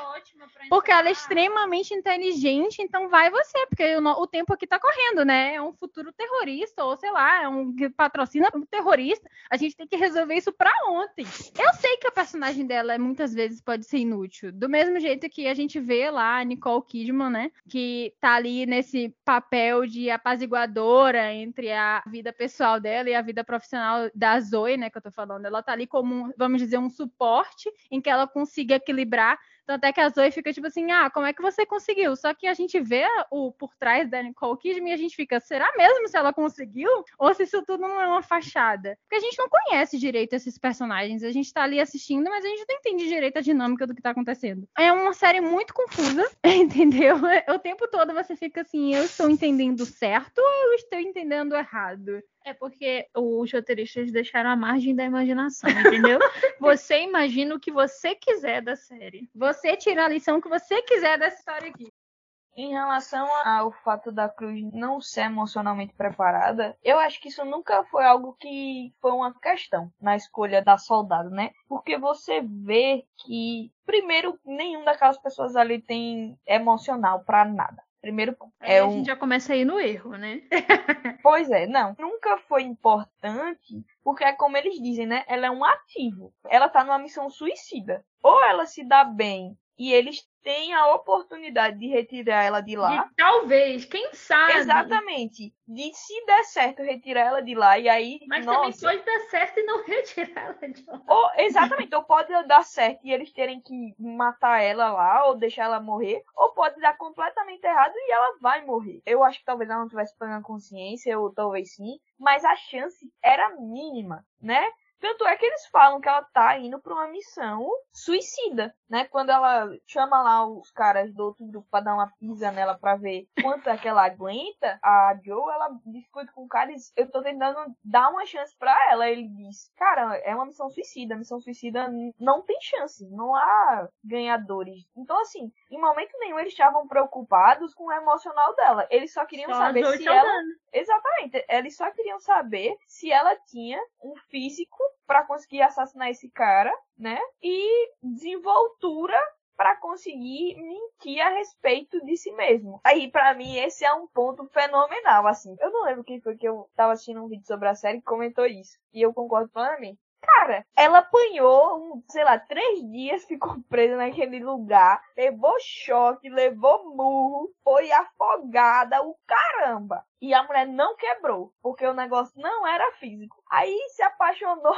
Porque ela é extremamente inteligente, então vai você, porque o, o tempo aqui tá correndo, né? É um futuro terrorista, ou sei lá, é um que patrocina um terrorista. A gente tem que resolver isso pra ontem. Eu sei que a personagem dela muitas vezes pode ser inútil. Do mesmo jeito que a gente vê lá a Nicole Kidman, Que tá ali nesse papel de apaziguadora entre a vida pessoal dela e a vida profissional da Zoe, né? Que eu tô falando. Ela tá ali como, vamos dizer, um suporte em que ela consiga equilibrar tanto é que a Zoe fica tipo assim, ah, como é que você conseguiu? Só que a gente vê o por trás da Nicole Kidman e a gente fica, será mesmo se ela conseguiu? Ou se isso tudo não é uma fachada? Porque a gente não conhece direito esses personagens. A gente tá ali assistindo, mas a gente não entende direito a dinâmica do que tá acontecendo. É uma série muito confusa, entendeu? O tempo todo você fica assim, eu estou entendendo certo ou eu estou entendendo errado? É porque os roteiristas deixaram a margem da imaginação, entendeu? você imagina o que você quiser da série. Você tira a lição que você quiser dessa história aqui. Em relação ao fato da Cruz não ser emocionalmente preparada, eu acho que isso nunca foi algo que foi uma questão na escolha da soldado, né? Porque você vê que, primeiro, nenhum daquelas pessoas ali tem emocional para nada. Primeiro ponto. É, um... A gente já começa aí no erro, né? pois é, não. Nunca foi importante, porque é como eles dizem, né? Ela é um ativo. Ela tá numa missão suicida. Ou ela se dá bem e eles têm a oportunidade de retirar ela de lá. De, talvez, quem sabe. Exatamente. De se der certo retirar ela de lá e aí. Mas nossa, também pode dar certo e não retirar ela de lá. Ou, exatamente, ou pode dar certo e eles terem que matar ela lá ou deixar ela morrer, ou pode dar completamente errado e ela vai morrer. Eu acho que talvez ela não tivesse plena consciência, ou talvez sim, mas a chance era mínima, né? Tanto é que eles falam que ela tá indo pra uma missão suicida, né? Quando ela chama lá os caras do outro grupo pra dar uma pisa nela pra ver quanto é que ela aguenta, a Joe, ela discute com o cara e diz, eu tô tentando dar uma chance pra ela. Ele diz, cara, é uma missão suicida. A missão suicida não tem chance, não há ganhadores. Então, assim, em momento nenhum eles estavam preocupados com o emocional dela. Eles só queriam só saber se ela... Dando. Exatamente. Eles só queriam saber se ela tinha um físico para conseguir assassinar esse cara, né? E desenvoltura para conseguir mentir a respeito de si mesmo. Aí, para mim, esse é um ponto fenomenal, assim. Eu não lembro quem foi que eu tava assistindo um vídeo sobre a série que comentou isso. E eu concordo plenamente. Cara, ela apanhou, sei lá, três dias, ficou presa naquele lugar, levou choque, levou murro, foi afogada, o caramba. E a mulher não quebrou, porque o negócio não era físico. Aí se apaixonou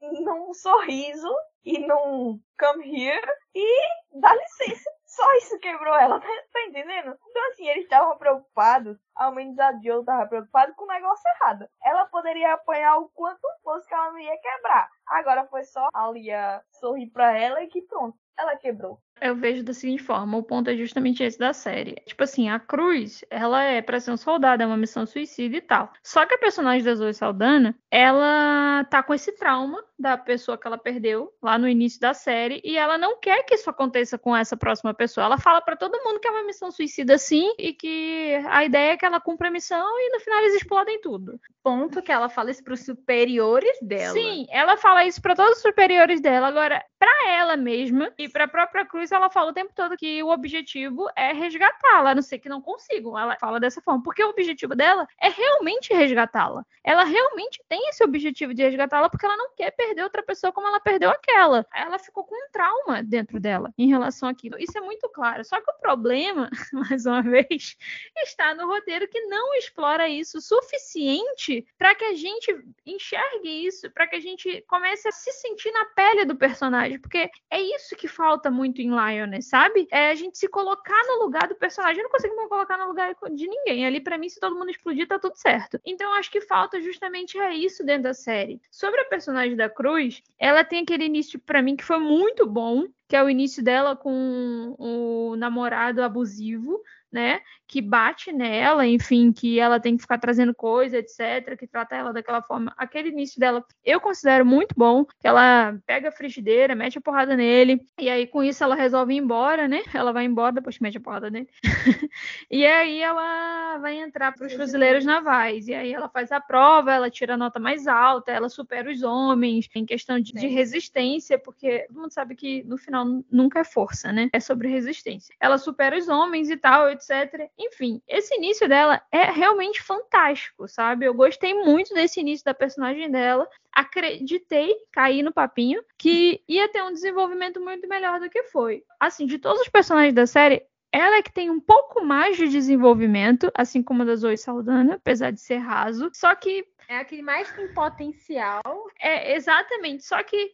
num sorriso e num come here e dá licença. Só isso quebrou ela, tá, tá entendendo? Então, assim, eles estavam preocupados, ao menos a Joe tava preocupada com o negócio errado. Ela poderia apanhar o quanto fosse que ela não ia quebrar. Agora foi só a Lia sorrir pra ela e que pronto, ela quebrou. Eu vejo da seguinte forma, o ponto é justamente esse da série. Tipo assim, a Cruz, ela é pra ser um soldado, é uma missão suicida e tal. Só que a personagem da Zoe Saldana, ela tá com esse trauma da pessoa que ela perdeu lá no início da série e ela não quer que isso aconteça com essa próxima pessoa. Ela fala para todo mundo que é uma missão suicida sim e que a ideia é que ela cumpra a missão e no final eles explodem tudo. Ponto que ela fala isso pros superiores dela. Sim, ela fala isso para todos os superiores dela. Agora, para ela mesma e para a própria Cruz, ela fala o tempo todo que o objetivo é resgatá-la, a não ser que não consigam. Ela fala dessa forma, porque o objetivo dela é realmente resgatá-la. Ela realmente tem esse objetivo de resgatá-la porque ela não quer perder outra pessoa como ela perdeu aquela. Ela ficou com um trauma dentro dela em relação àquilo. Isso é muito claro. Só que o problema, mais uma vez, está no roteiro que não explora isso o suficiente para que a gente enxergue isso, para que a gente comece a se sentir na pele do personagem, porque é isso que falta muito em Lioness, sabe? É a gente se colocar no lugar do personagem. Eu não consigo me colocar no lugar de ninguém. Ali, para mim, se todo mundo explodir, tá tudo certo. Então, acho que falta justamente é isso dentro da série. Sobre a personagem da Cruz, ela tem aquele início, para mim, que foi muito bom, que é o início dela com o namorado abusivo, né? Que bate nela, enfim, que ela tem que ficar trazendo coisa, etc., que trata ela daquela forma. Aquele início dela eu considero muito bom, que ela pega a frigideira, mete a porrada nele, e aí com isso ela resolve ir embora, né? Ela vai embora depois que mete a porrada nele. e aí ela vai entrar para os fuzileiros navais, e aí ela faz a prova, ela tira a nota mais alta, ela supera os homens em questão de, de resistência, porque todo mundo sabe que no final nunca é força, né? É sobre resistência. Ela supera os homens e tal, etc. Enfim, esse início dela é realmente fantástico, sabe? Eu gostei muito desse início da personagem dela. Acreditei, caí no papinho, que ia ter um desenvolvimento muito melhor do que foi. Assim, de todos os personagens da série, ela é que tem um pouco mais de desenvolvimento, assim como a da Zoe Saldana, apesar de ser raso. Só que. É a que mais tem potencial. É, exatamente. Só que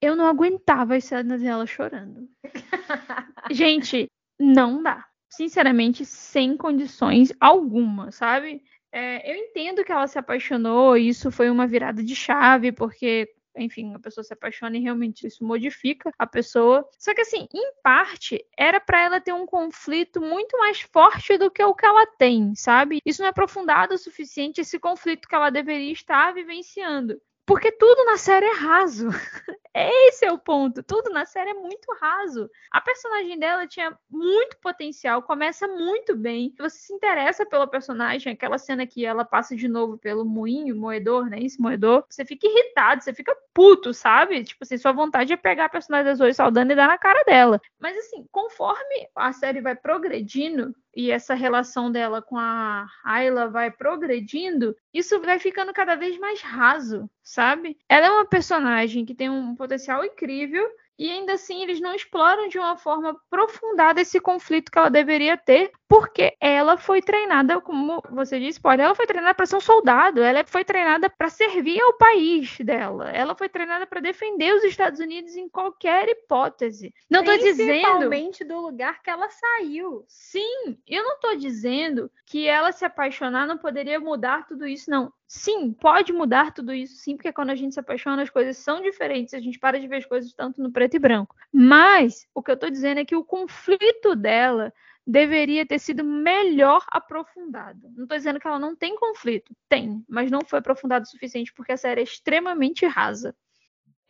eu não aguentava as cenas dela chorando. Gente, não dá sinceramente, sem condições alguma, sabe? É, eu entendo que ela se apaixonou, isso foi uma virada de chave, porque enfim, a pessoa se apaixona e realmente isso modifica a pessoa. Só que assim, em parte, era para ela ter um conflito muito mais forte do que o que ela tem, sabe? Isso não é aprofundado o suficiente esse conflito que ela deveria estar vivenciando. Porque tudo na série é raso. Esse é o ponto. Tudo na série é muito raso. A personagem dela tinha muito potencial, começa muito bem. Você se interessa pelo personagem, aquela cena que ela passa de novo pelo moinho, moedor, né? Esse moedor. Você fica irritado, você fica puto, sabe? Tipo assim, sua vontade é pegar a personagem da Zoe Saldana e dar na cara dela. Mas assim, conforme a série vai progredindo, e essa relação dela com a Ayla vai progredindo, isso vai ficando cada vez mais raso, sabe? Ela é uma personagem que tem um potencial incrível, e ainda assim eles não exploram de uma forma aprofundada esse conflito que ela deveria ter, porque ela foi treinada, como você disse, pode, ela foi treinada para ser um soldado, ela foi treinada para servir ao país dela, ela foi treinada para defender os Estados Unidos em qualquer hipótese. Não estou dizendo Principalmente do lugar que ela saiu. Sim, eu não estou dizendo que ela se apaixonar não poderia mudar tudo isso, não. Sim, pode mudar tudo isso, sim, porque quando a gente se apaixona, as coisas são diferentes, a gente para de ver as coisas tanto no preto e branco. Mas o que eu estou dizendo é que o conflito dela deveria ter sido melhor aprofundado. Não estou dizendo que ela não tem conflito, tem, mas não foi aprofundado o suficiente porque a série é extremamente rasa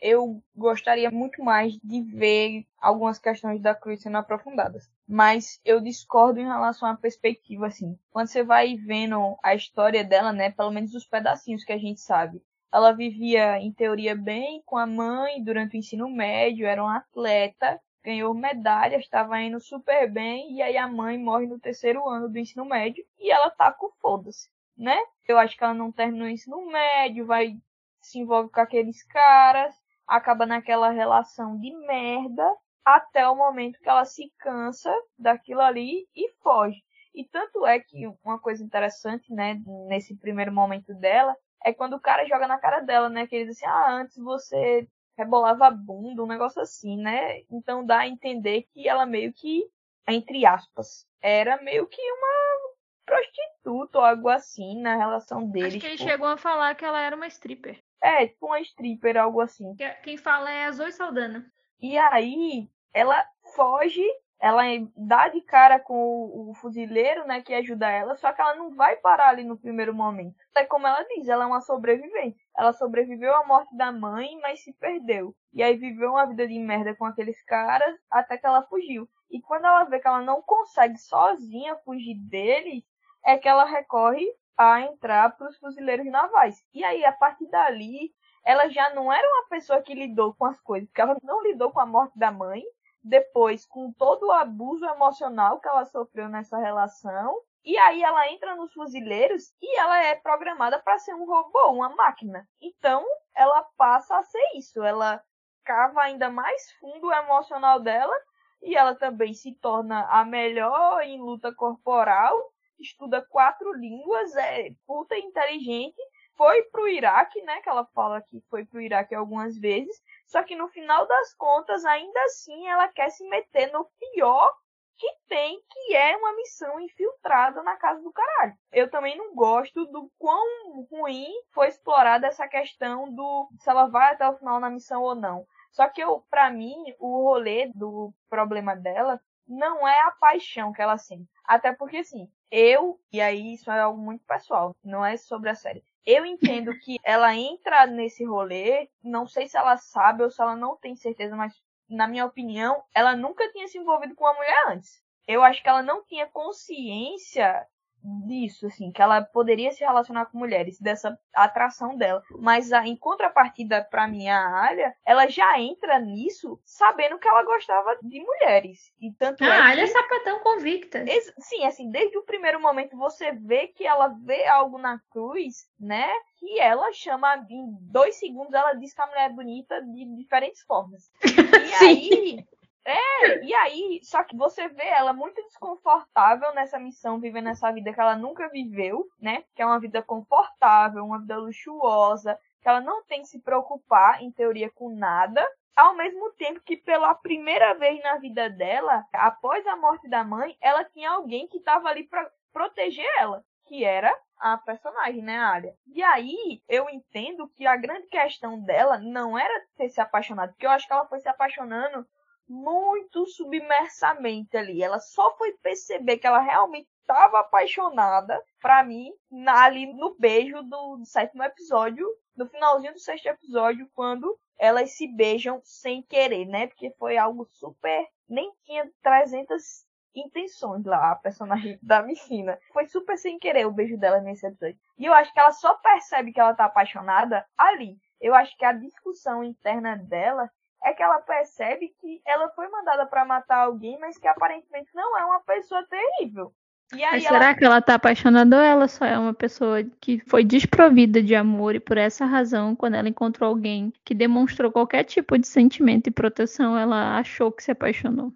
eu gostaria muito mais de ver algumas questões da Cruz sendo aprofundadas. Mas eu discordo em relação à perspectiva, assim. Quando você vai vendo a história dela, né, pelo menos os pedacinhos que a gente sabe. Ela vivia, em teoria, bem com a mãe durante o ensino médio, era uma atleta, ganhou medalha, estava indo super bem, e aí a mãe morre no terceiro ano do ensino médio, e ela tá com foda-se, né? Eu acho que ela não terminou o ensino médio, vai se envolve com aqueles caras, acaba naquela relação de merda até o momento que ela se cansa daquilo ali e foge. E tanto é que uma coisa interessante, né, nesse primeiro momento dela, é quando o cara joga na cara dela, né, que ele diz assim, ah, antes você rebolava a bunda, um negócio assim, né? Então dá a entender que ela meio que, entre aspas, era meio que uma prostituta ou algo assim na relação deles. Acho que ele tipo... chegou a falar que ela era uma stripper. É, tipo uma stripper, algo assim. Quem fala é a Zoe Saldana. E aí, ela foge, ela dá de cara com o, o, fuzileiro, né, que ajuda ela, só que ela não vai parar ali no primeiro momento. É como ela diz, ela é uma sobrevivente. Ela sobreviveu à morte da mãe, mas se perdeu. E aí viveu uma vida de merda com aqueles caras até que ela fugiu. E quando ela vê que ela não consegue sozinha fugir deles, é que ela recorre a entrar para os fuzileiros navais. E aí, a partir dali, ela já não era uma pessoa que lidou com as coisas, porque ela não lidou com a morte da mãe, depois com todo o abuso emocional que ela sofreu nessa relação, e aí ela entra nos fuzileiros e ela é programada para ser um robô, uma máquina. Então, ela passa a ser isso, ela cava ainda mais fundo o emocional dela e ela também se torna a melhor em luta corporal estuda quatro línguas, é puta inteligente, foi pro Iraque, né? Que ela fala que foi pro Iraque algumas vezes, só que no final das contas, ainda assim, ela quer se meter no pior que tem, que é uma missão infiltrada na casa do caralho. Eu também não gosto do quão ruim foi explorada essa questão do se ela vai até o final na missão ou não. Só que eu, para mim, o rolê do problema dela não é a paixão que ela sente. Até porque, assim, eu, e aí isso é algo muito pessoal, não é sobre a série. Eu entendo que ela entra nesse rolê, não sei se ela sabe ou se ela não tem certeza, mas na minha opinião, ela nunca tinha se envolvido com uma mulher antes. Eu acho que ela não tinha consciência disso, assim, que ela poderia se relacionar com mulheres, dessa atração dela. Mas a, em contrapartida, para mim, a Alia, ela já entra nisso sabendo que ela gostava de mulheres. E tanto ah, é a Alia é sapatão convicta. Sim, assim, desde o primeiro momento você vê que ela vê algo na cruz, né? Que ela chama, em dois segundos, ela diz que a mulher é bonita de diferentes formas. E aí é, e aí, só que você vê ela muito desconfortável nessa missão, vivendo essa vida que ela nunca viveu, né? Que é uma vida confortável, uma vida luxuosa, que ela não tem que se preocupar, em teoria, com nada. Ao mesmo tempo que, pela primeira vez na vida dela, após a morte da mãe, ela tinha alguém que estava ali para proteger ela, que era a personagem, né, a. E aí, eu entendo que a grande questão dela não era ter se apaixonado, porque eu acho que ela foi se apaixonando muito submersamente ali. Ela só foi perceber que ela realmente estava apaixonada, para mim, na, ali no beijo do, do, sétimo episódio, no finalzinho do sexto episódio, quando elas se beijam sem querer, né? Porque foi algo super. Nem tinha 300 intenções lá, a personagem da Messina. Foi super sem querer o beijo dela nesse episódio. E eu acho que ela só percebe que ela tá apaixonada ali. Eu acho que a discussão interna dela é que ela percebe que ela foi mandada para matar alguém, mas que aparentemente não é uma pessoa terrível. Mas ela... será que ela tá apaixonada ou ela só é uma pessoa que foi desprovida de amor e por essa razão, quando ela encontrou alguém que demonstrou qualquer tipo de sentimento e proteção, ela achou que se apaixonou?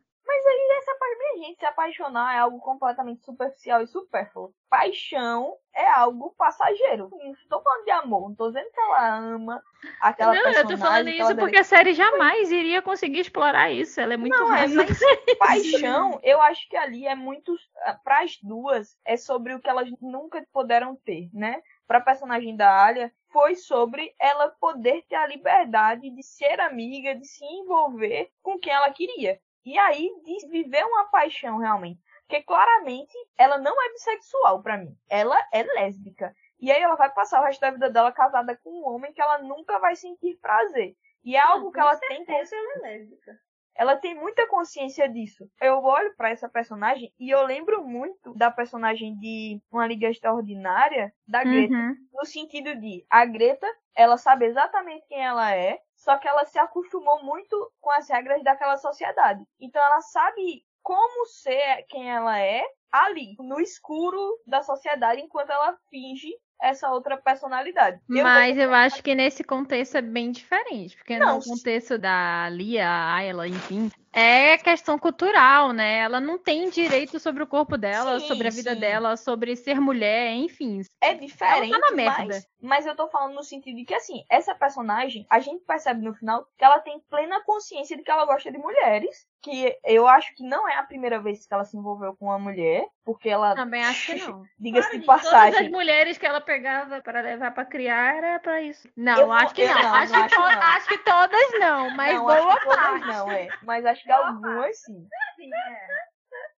Gente se apaixonar é algo completamente superficial e supérfluo. Paixão é algo passageiro. Não estou falando de amor, não estou dizendo que ela ama aquela não, personagem. Não, eu tô falando isso porque a série jamais iria conseguir explorar isso. Ela é muito Não, é, mas paixão, eu acho que ali é muito para as duas é sobre o que elas nunca puderam ter, né? Para a personagem da Alia foi sobre ela poder ter a liberdade de ser amiga, de se envolver com quem ela queria. E aí viver uma paixão realmente. Porque claramente ela não é bissexual para mim. Ela é lésbica. E aí ela vai passar o resto da vida dela casada com um homem que ela nunca vai sentir prazer. E é algo que ela tem. Ela é lésbica. Ela tem muita consciência disso. Eu olho para essa personagem e eu lembro muito da personagem de Uma Liga Extraordinária, da Greta, uhum. no sentido de a Greta, ela sabe exatamente quem ela é, só que ela se acostumou muito com as regras daquela sociedade. Então ela sabe como ser quem ela é ali, no escuro da sociedade, enquanto ela finge essa outra personalidade. Eu Mas vou... eu acho que nesse contexto é bem diferente, porque não, no contexto da Lia, Ayla, enfim, é questão cultural, né? Ela não tem direito sobre o corpo dela, sim, sobre a vida sim. dela, sobre ser mulher, enfim. É diferente, ela tá na merda. Mas, mas eu tô falando no sentido de que, assim, essa personagem, a gente percebe no final que ela tem plena consciência de que ela gosta de mulheres, que eu acho que não é a primeira vez que ela se envolveu com uma mulher, porque ela... Também acho que não. Diga-se de passagem. Todas as mulheres que ela pegava para levar para criar era para isso. Não, eu acho que não. não. Acho, não, que acho, não. acho, que todas não, mas boa parte. não, é. Mas acho que algumas sim. sim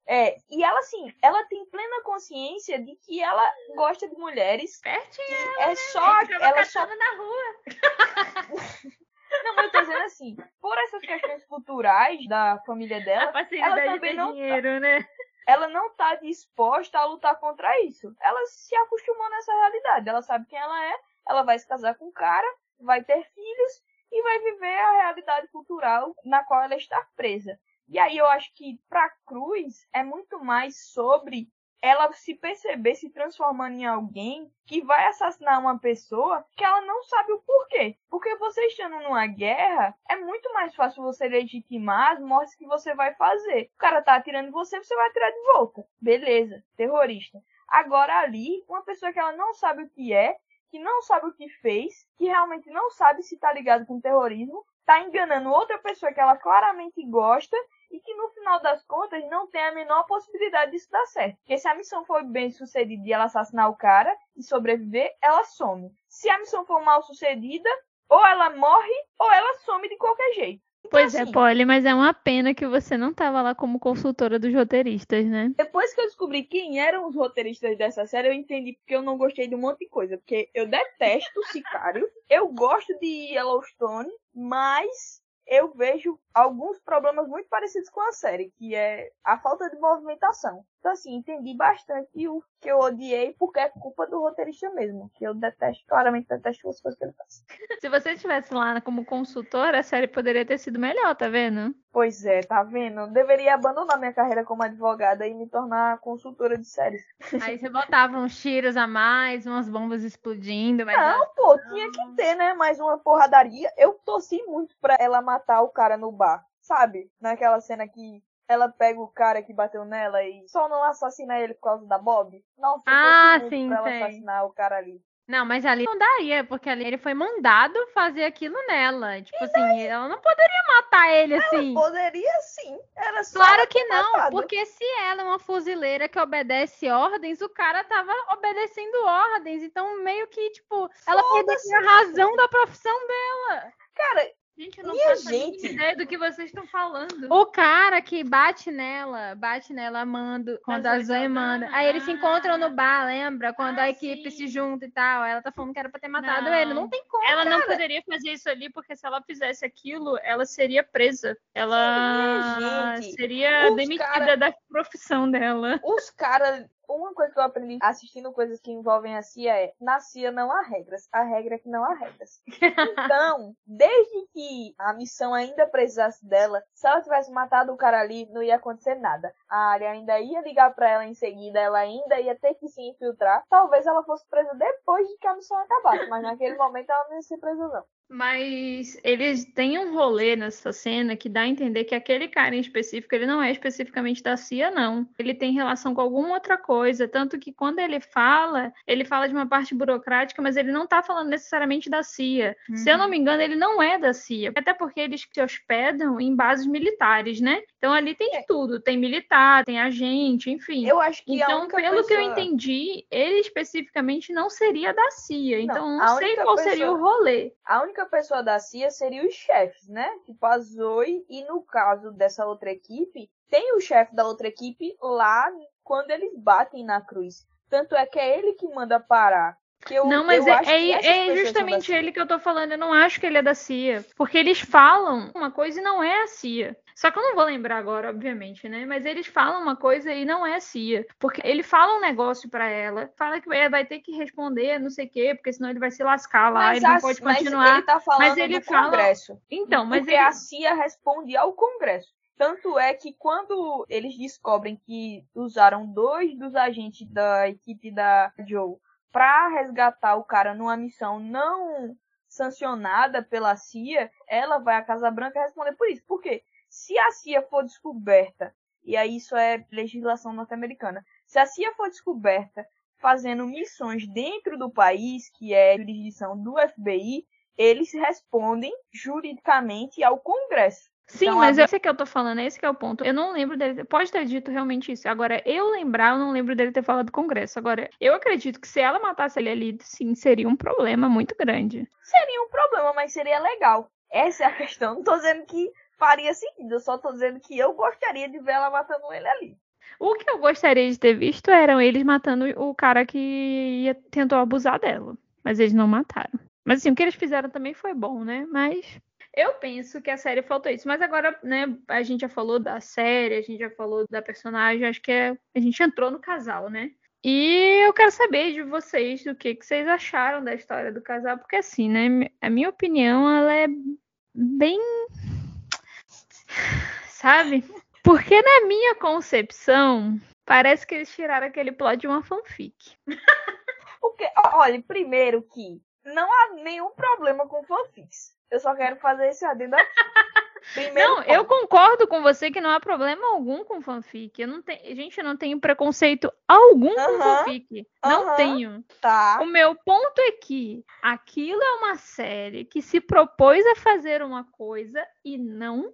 é. é. e ela assim, ela tem plena consciência de que ela gosta de mulheres. Pertinho. É né? só ela só na rua. Não, mas eu tô dizendo assim, por essas questões culturais da família dela, ela também não tá dinheiro, tá, né? Ela não tá disposta a lutar contra isso. Ela se acostumou nessa realidade. Ela sabe quem ela é, ela vai se casar com um cara, vai ter filhos e vai viver a realidade cultural na qual ela está presa. E aí eu acho que para Cruz é muito mais sobre ela se perceber se transformando em alguém que vai assassinar uma pessoa que ela não sabe o porquê. Porque você estando numa guerra, é muito mais fácil você legitimar as mortes que você vai fazer. O cara tá atirando em você, você vai atirar de volta. Beleza, terrorista. Agora ali, uma pessoa que ela não sabe o que é, que não sabe o que fez, que realmente não sabe se tá ligado com terrorismo, tá enganando outra pessoa que ela claramente gosta e que no final das contas não tem a menor possibilidade disso dar certo. Porque se a missão for bem sucedida e ela assassinar o cara e sobreviver, ela some. Se a missão for mal sucedida, ou ela morre ou ela some de qualquer jeito. Então, pois é, assim, é, Polly, mas é uma pena que você não estava lá como consultora dos roteiristas, né? Depois que eu descobri quem eram os roteiristas dessa série, eu entendi porque eu não gostei de um monte de coisa. Porque eu detesto o Sicário, eu gosto de Yellowstone, mas eu vejo alguns problemas muito parecidos com a série, que é a falta de movimentação. Então, assim, entendi bastante o que eu odiei, porque é culpa do roteirista mesmo, que eu detesto, claramente detesto as coisas que ele faz. Se você estivesse lá como consultora, a série poderia ter sido melhor, tá vendo? Pois é, tá vendo? Eu deveria abandonar minha carreira como advogada e me tornar consultora de séries. Aí você botava uns tiros a mais, umas bombas explodindo, mas... Não, pô, tinha que ter, né? Mais uma porradaria. Eu torci muito pra ela matar o cara no bar, sabe? Naquela cena que ela pega o cara que bateu nela e só não assassina ele por causa da Bob. Nossa, ah, sim, pra ela assassinar o cara ali. Não, mas ali não daria, porque ali ele foi mandado fazer aquilo nela. Tipo assim, ela não poderia matar ele ela assim. Poderia sim. Era só claro que não, matado. porque se ela é uma fuzileira que obedece ordens, o cara tava obedecendo ordens. Então, meio que, tipo, ela perdeu a razão da profissão dela. Cara, Gente, eu não Minha faço gente. ideia do que vocês estão falando. O cara que bate nela, bate nela amando, quando a Zoe manda. Aí eles se encontram no bar, lembra? Quando Ah, a equipe sim. se junta e tal. Ela tá falando que era pra ter matado Não. ele. Não tem como. Ela não cara. poderia fazer isso ali, porque se ela fizesse aquilo, ela seria presa. Ela Minha seria demitida cara- da profissão dela. Os caras. Uma coisa que eu aprendi assistindo coisas que envolvem a CIA é: na CIA não há regras, a regra é que não há regras. Então, desde que a missão ainda precisasse dela, se ela tivesse matado o cara ali, não ia acontecer nada. A área ainda ia ligar pra ela em seguida, ela ainda ia ter que se infiltrar. Talvez ela fosse presa depois de que a missão acabasse, mas naquele momento ela não ia ser presa, não. Mas eles têm um rolê nessa cena que dá a entender que aquele cara em específico, ele não é especificamente da CIA, não. Ele tem relação com alguma outra coisa. Tanto que quando ele fala, ele fala de uma parte burocrática, mas ele não tá falando necessariamente da CIA. Se eu não me engano, ele não é da CIA. Até porque eles se hospedam em bases militares, né? Então ali tem de tudo. Tem militar, tem agente, enfim. Eu acho que Então, pelo que eu pessoa- entendi, ele especificamente não seria da CIA. Então, Não, não a sei qual seria o pessoa- rolê. A única pessoa da CIA seria os chefes, né? Tipo a Zoe, e no caso dessa outra equipe, tem o chefe da outra equipe lá quando eles batem na cruz. Tanto é que é ele que manda parar. Que eu, Não, mas é, é- é justamente ele que eu tô falando. Eu não acho que ele é da CIA. Porque eles falam uma coisa e não é a CIA. Só que eu não vou lembrar agora, obviamente, né? Mas eles falam uma coisa e não é a CIA. Porque ele fala um negócio pra ela, fala que é, vai ter que responder, não sei o quê, porque senão ele vai se lascar lá, Mas ele não a- pode mas continuar. ele tá falando ele do fala- Congresso. Então, mas porque ele... a CIA responde ao Congresso. Tanto é que quando eles descobrem que usaram dois dos agentes da equipe da Joe para resgatar o cara numa missão não sancionada pela CIA, ela vai à Casa Branca responder por isso. Por quê? Se a CIA for descoberta, e aí isso é legislação norte-americana, se a CIA for descoberta fazendo missões dentro do país, que é jurisdição do FBI, eles respondem juridicamente ao Congresso. Sim, Então, mas a- esse que eu tô falando, esse que é o ponto. Eu não lembro dele. Pode ter dito realmente isso. Agora, eu lembrar, eu não lembro dele ter falado do Congresso. Agora, eu acredito que se ela matasse ele ali, sim, seria um problema muito grande. Seria um problema, mas seria legal. Essa é a questão. Não tô dizendo que faria sentido, eu só tô dizendo que eu gostaria de ver ela matando ele ali. O que eu gostaria de ter visto eram eles matando o cara que ia- tentou abusar dela. Mas eles não mataram. Mas assim, o que eles fizeram também foi bom, né? Mas eu penso que a série faltou isso. Mas agora, né, a gente já falou da série, a gente já falou da personagem, acho que é- a gente entrou no casal, né? E eu quero saber de vocês o que, que vocês acharam da história do casal, porque assim, né, a minha opinião, ela é bem. Sabe? Porque na minha concepção, parece que eles tiraram aquele plot de uma fanfic. Porque, olha, primeiro que não há nenhum problema com fanfics. Eu só quero fazer esse adendo aqui. Primeiro Não, eu ponto. concordo com você que não há problema algum com fanfic. Eu não tenho, gente, eu não tenho preconceito algum com fanfic. Não tenho. Tá. O meu ponto é que aquilo é uma série que se propôs a fazer uma coisa e não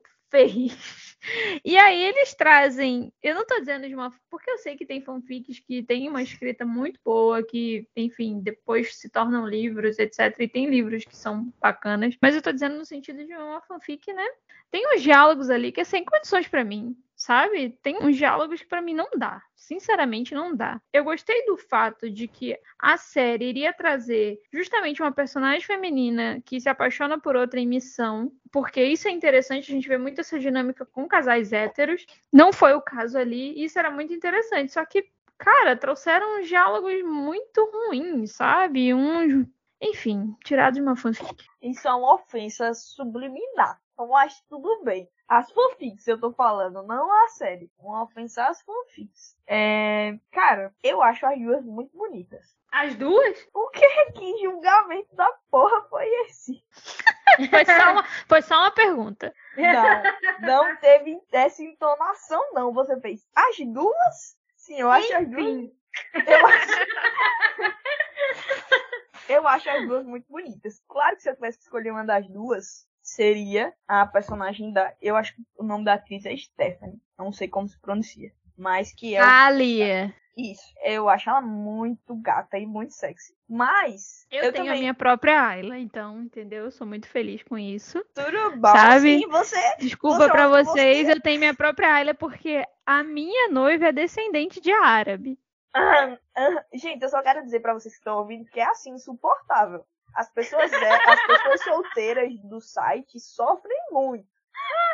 E aí eles trazem, eu não tô dizendo de uma, porque eu sei que tem fanfics que tem uma escrita muito boa, que, enfim, depois se tornam livros, etc. E tem livros que são bacanas, mas eu tô dizendo no sentido de uma fanfic, né? Tem uns diálogos ali que é sem condições pra mim, sabe? Tem uns diálogos que pra mim não dá. Sinceramente, não dá. Eu gostei do fato de que a série iria trazer justamente uma personagem feminina que se apaixona por outra em missão, porque isso é interessante, a gente vê muito essa dinâmica com casais héteros. Não foi o caso ali, isso era muito interessante. Só que, cara, trouxeram uns diálogos muito ruins, sabe? Uns. Enfim, tirados de uma fanfic. Isso é uma ofensa subliminar. Eu acho tudo bem. As fanfics eu tô falando, não a série. Uma ofensa às fanfics. É... Cara, eu acho as duas muito bonitas. As duas? O que que julgamento da porra foi esse? Foi só uma, foi só uma pergunta. Não, não teve essa entonação, não. Você fez as duas? Sim, eu acho as duas. Enfim. Eu acho... eu acho as duas muito bonitas. Claro que se eu tivesse que escolher uma das duas, seria a personagem da. Eu acho que o nome da atriz é Stephanie. Não sei como se pronuncia. Mas que é. Alia. Isso. Eu acho ela muito gata e muito sexy. Mas. Eu, eu tenho também... a minha própria Ayla, então, entendeu? Eu sou muito feliz com isso. Tudo bom. Sabe? Sim, você. Desculpa Você- pra você- vocês, eu tenho minha própria Ayla porque a minha noiva é descendente de árabe. Aham, aham. Gente, eu só quero dizer pra vocês que estão ouvindo que é assim, insuportável. As pessoas, é, as pessoas solteiras do site sofrem muito,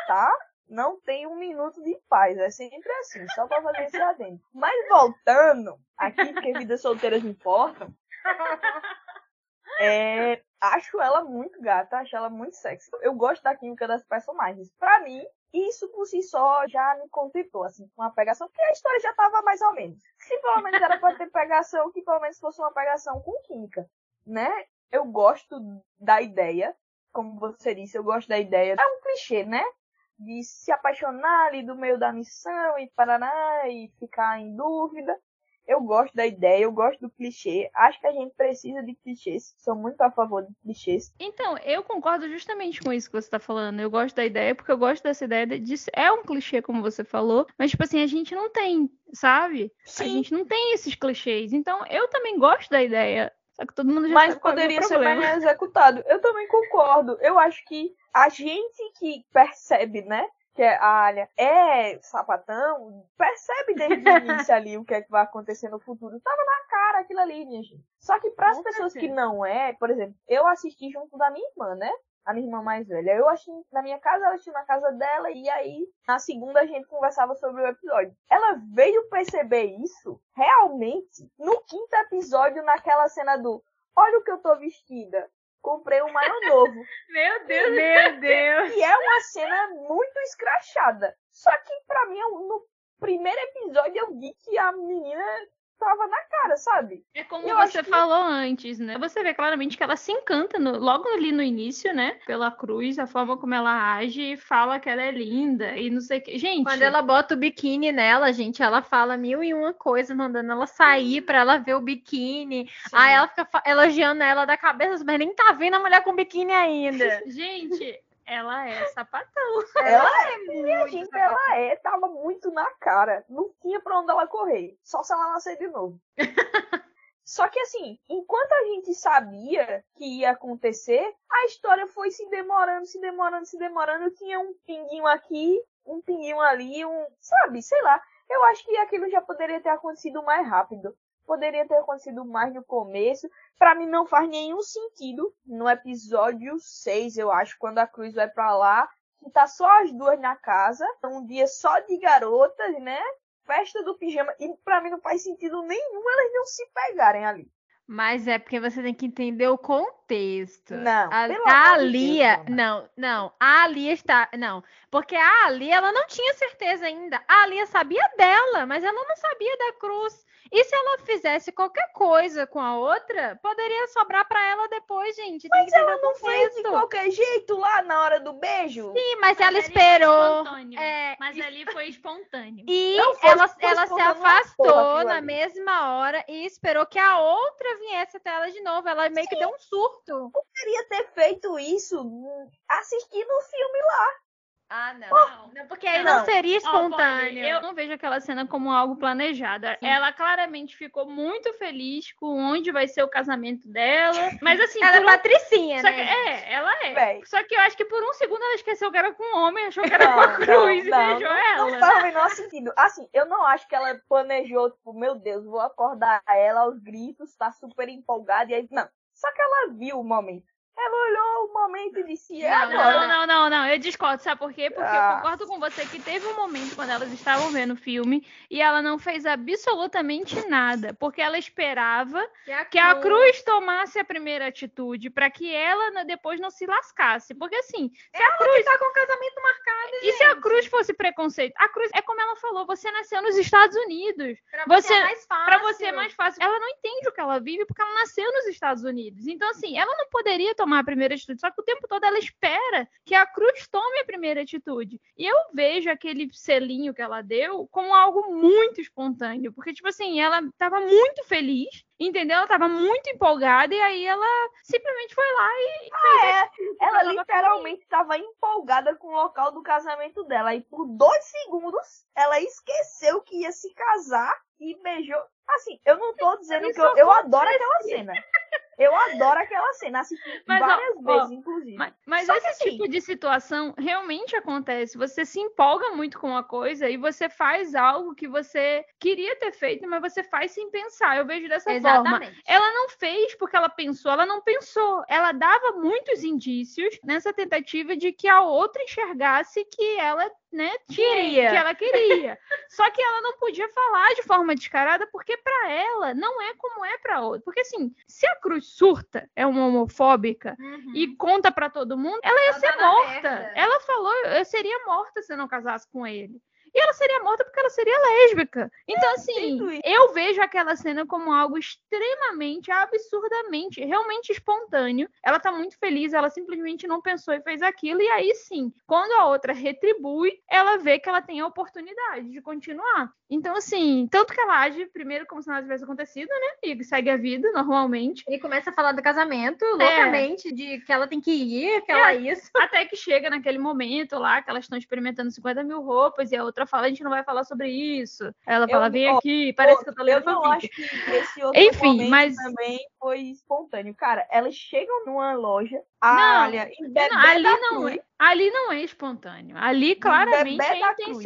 tá? Não tem um minuto de paz, é sempre assim, só pra fazer esse adendo. Mas voltando aqui, porque vidas solteiras importam, é, acho ela muito gata, acho ela muito sexy. Eu gosto da química das personagens. Pra mim, isso por si só já me contemplou, assim, com uma pegação, porque a história já tava mais ou menos. Se pelo menos era pra ter pegação, que pelo menos fosse uma pegação com química, né? Eu gosto da ideia, como você disse, eu gosto da ideia. É um clichê, né? De se apaixonar ali do meio da missão e paraná e ficar em dúvida. Eu gosto da ideia, eu gosto do clichê. Acho que a gente precisa de clichês. Sou muito a favor de clichês. Então, eu concordo justamente com isso que você tá falando. Eu gosto da ideia porque eu gosto dessa ideia de de- é um clichê, como você falou, mas tipo assim, a gente não tem, sabe? A gente não tem esses clichês. Então, eu também gosto da ideia. Só que todo mundo já mas é poderia ser bem executado. Eu também concordo. Eu acho que a gente que percebe, né? Que a Alia é sapatão, percebe desde o início ali o que é que vai acontecer no futuro. Tava na cara aquilo ali, minha gente. Só que para as pessoas que não é, por exemplo, eu assisti junto da minha irmã, né? A minha irmã mais velha. Eu assisti na minha casa, ela assistiu na casa dela, e aí na segunda a gente conversava sobre o episódio. Ela veio perceber isso realmente no quinto episódio, naquela cena do Olha o que eu tô vestida. Comprei um maior novo. Meu Deus, meu Deus. E é uma cena muito escrachada. Só que pra mim, no primeiro episódio, eu vi que a menina tava na cara, sabe? É como Eu você acho que- falou antes, né? Você vê claramente que ela se encanta no- logo ali no início, né? Pela cruz, a forma como ela age e fala que ela é linda e não sei o que. Gente, Quando ela bota o biquíni nela, gente, ela fala mil e uma coisas, mandando ela sair pra ela ver o biquíni. Sim. Aí ela fica elogiando ela da cabeça, mas nem tá vendo a mulher com biquíni ainda. Gente, ela é sapatão. Ela é, minha gente, ela é, tava muito na cara. Não tinha pra onde ela correr. Só se ela nascer de novo. Só que assim, enquanto a gente sabia que ia acontecer, a história foi se demorando, se demorando, se demorando. Tinha um pinguinho aqui, um pinguinho ali, um. Sabe, sei lá. Eu acho que aquilo já poderia ter acontecido mais rápido. Poderia ter acontecido mais no começo. Pra mim não faz nenhum sentido no episódio 6, eu acho, quando a Cruz vai pra lá, que tá só as duas na casa, um dia só de garotas, né? Festa do pijama. E pra mim não faz sentido nenhum elas não se pegarem ali. Mas é porque você tem que entender o contexto. Não, A, a Lia, Deus, não, não, a Lia está, não, porque a Lia, ela não tinha certeza ainda. A Lia sabia dela, mas ela não sabia da Cruz. E se ela fizesse qualquer coisa com a outra, poderia sobrar pra ela depois, gente. Tem Mas ela não fez de qualquer jeito lá na hora do beijo. Sim, mas, ela ali foi esperou. espontâneo. é, Mas ali foi espontâneo. E foi- ela, foi ela se afastou na mesma hora e esperou que a outra viesse até ela de novo. Ela meio que deu um surto. Queria ter feito isso assistindo o filme lá. Ah, não. Não. Não, porque aí não, Não. seria espontâneo. Polly, eu não vejo aquela cena como algo planejado. Ela claramente ficou muito feliz com onde vai ser o casamento dela. Mas assim, Ela é um- patricinha, Só que, né? é, ela é. Véi. Só que eu acho que por um segundo ela esqueceu que era com um homem, achou que era Não, com a cruz não, e não, beijou Não ela. faz o menor sentido. Assim, eu não acho que ela planejou, tipo, meu Deus, vou acordar ela aos gritos, tá super empolgada, e aí. Não. Só que ela viu o momento. Ela olhou o momento e disse, é Não, agora. não, não, não, não, eu discordo, sabe por quê? Porque Ah. eu concordo com você que teve um momento quando elas estavam vendo o filme e ela não fez absolutamente nada, porque ela esperava que a Cruz tomasse a primeira atitude para que ela depois não se lascasse. Porque assim, se a Cruz tá com o casamento marcado, e se a Cruz fosse preconceito? A Cruz é como ela falou, você nasceu nos Estados Unidos. Pra você- você é mais fácil. Pra você é mais fácil. Ela não entende o que ela vive porque ela nasceu nos Estados Unidos. Então, assim, ela não poderia tomar a primeira atitude. Só que o tempo todo ela espera que a Cruz tome a primeira atitude. E eu vejo aquele selinho que ela deu como algo muito espontâneo. Porque, tipo assim, ela tava muito feliz, entendeu? Ela tava muito empolgada e aí ela simplesmente foi lá e É, ela tava literalmente estava empolgada com o local do casamento dela. E por dois segundos ela esqueceu que ia se casar e beijou. Assim, eu não tô dizendo que eu, eu adoro aquela cena. Eu adoro aquela cena, assisti Mas, várias ó, ó, vezes, inclusive. Mas, mas esse assim- tipo de situação realmente acontece. Você se empolga muito com uma coisa e você faz algo que você queria ter feito, mas você faz sem pensar. Eu vejo dessa forma. Exatamente. Ela não fez porque ela pensou, ela não pensou. Ela dava muitos indícios nessa tentativa de que a outra enxergasse que ela, né, Queria. que ela queria. Só que ela não podia falar de forma descarada porque pra ela não é como é pra outra. Porque assim, se a Cruz surta, é uma homofóbica Uhum. e conta pra todo mundo, ela ia Ela ser tá morta. Ela falou, eu seria morta se eu não casasse com ele. E ela seria morta porque ela seria lésbica. Então, assim, sinto isso. eu vejo aquela cena como algo extremamente, absurdamente, realmente espontâneo. Ela tá muito feliz, ela simplesmente não pensou e fez aquilo. E aí sim, quando a outra retribui, ela vê que ela tem a oportunidade de continuar. Então, assim, tanto que ela age primeiro como se nada tivesse acontecido, né? E segue a vida normalmente. E começa a falar do casamento loucamente, de que ela tem que ir, que ela é isso. Até que chega naquele momento lá, que elas estão experimentando 50 mil roupas, e a outra fala, a gente não vai falar sobre isso. Ela fala, vem ó, aqui, parece que eu tô Eu lendo não fanfic. acho que esse outro Enfim, mas- também foi espontâneo. Cara, elas chegam numa loja, Não, olha, Não, ali não é, ali não é espontâneo. Ali claramente é da cruz.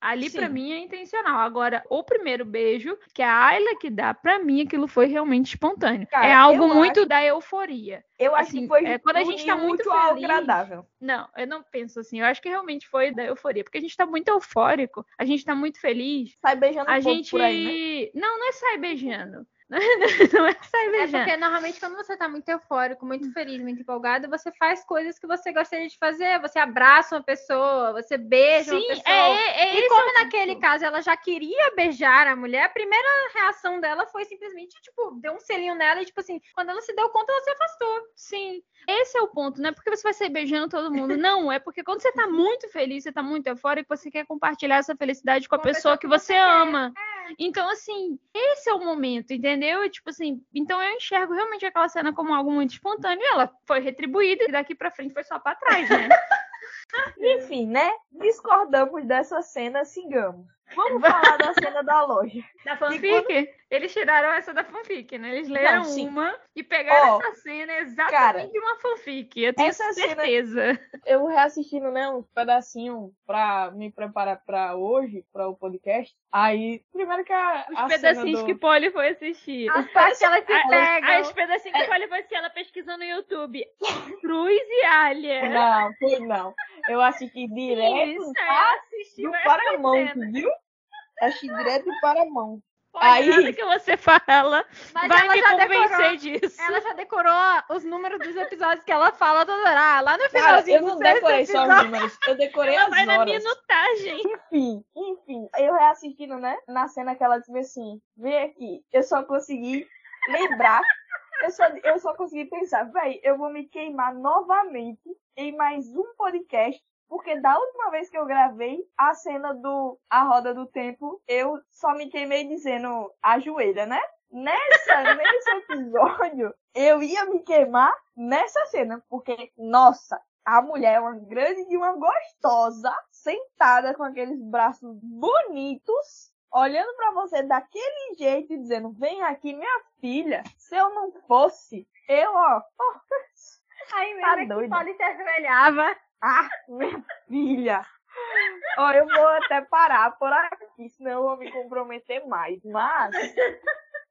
Ali pra Sim. mim é intencional. Agora, o primeiro beijo, que a Ayla que dá, pra mim aquilo foi realmente espontâneo. Cara, é algo muito da euforia. Eu acho assim, que foi é, quando a gente tá muito feliz, agradável. Não, eu não penso assim. Eu acho que realmente foi da euforia, porque a gente tá muito eufórico, a gente tá muito feliz. Sai beijando A um gente. aí, né? Não, não é sair beijando. Não é sair É beijando. porque normalmente quando você tá muito eufórico, muito feliz, muito empolgado, você faz coisas que você gostaria de fazer. Você abraça uma pessoa, você beija uma Sim, pessoa. é, é, E como é o naquele ponto. caso ela já queria beijar a mulher, a primeira reação dela foi simplesmente, tipo, deu um selinho nela e, tipo assim, quando ela se deu conta, ela se afastou. Sim, esse é o ponto, não é porque você vai sair beijando todo mundo, não, é porque quando você tá muito feliz, você tá muito eufórico, você quer compartilhar essa felicidade com a Com a pessoa pessoa que que você você ama. Então, assim, esse é o momento, entendeu? E, tipo assim, então eu enxergo realmente aquela cena como algo muito espontâneo e ela foi retribuída e daqui pra frente foi só pra trás, né? Enfim, né? Discordamos dessa cena, sigamos. Vamos falar da cena da loja. Da fanfic? Eles tiraram essa da fanfic, né? Eles leram sim. uma e pegaram Ó, essa cena exatamente cara, de uma fanfic. Eu tenho essa cena- certeza. Eu reassistindo, né, uns pedacinhos pra me preparar pra hoje, pra o podcast. Aí, primeiro que a, Os a pedacinhos cena do... que Polly foi assistir. As partes que ela se pega. As pedacinhos que a Polly foi assistir, ela pesquisando no YouTube. Cruz e Alha. Não, foi não. Eu assisti direto Isso, tá? é, assistiu do essa Paramount, cena. viu? Assisti direto do Paramount. Pode Aí- nada que você fala Mas vai ela me já convencer decorou. disso. Ela já decorou os números dos episódios que ela fala toda hora. Ah, lá no Cara, finalzinho eu do não decorei só os números, eu decorei Ela as vai na minutagem. Enfim, enfim, eu reassistindo, né? Na cena que ela disse assim, vem aqui, eu só consegui lembrar, eu só, eu só consegui pensar, véi, eu vou me queimar novamente em mais um podcast, porque da última vez que eu gravei a cena do A Roda do Tempo, eu só me queimei dizendo ajoelha, né? Nessa, nesse episódio, eu ia me queimar nessa cena, porque, nossa, a mulher é uma grande e uma gostosa, sentada com aqueles braços bonitos, olhando pra você daquele jeito e dizendo: Vem aqui, minha filha. Se eu não fosse, eu, ó, Aí Tá mesmo é que se ajoelhava. Ah, minha filha. Ó, eu vou até parar por aqui, senão eu vou me comprometer mais. Mas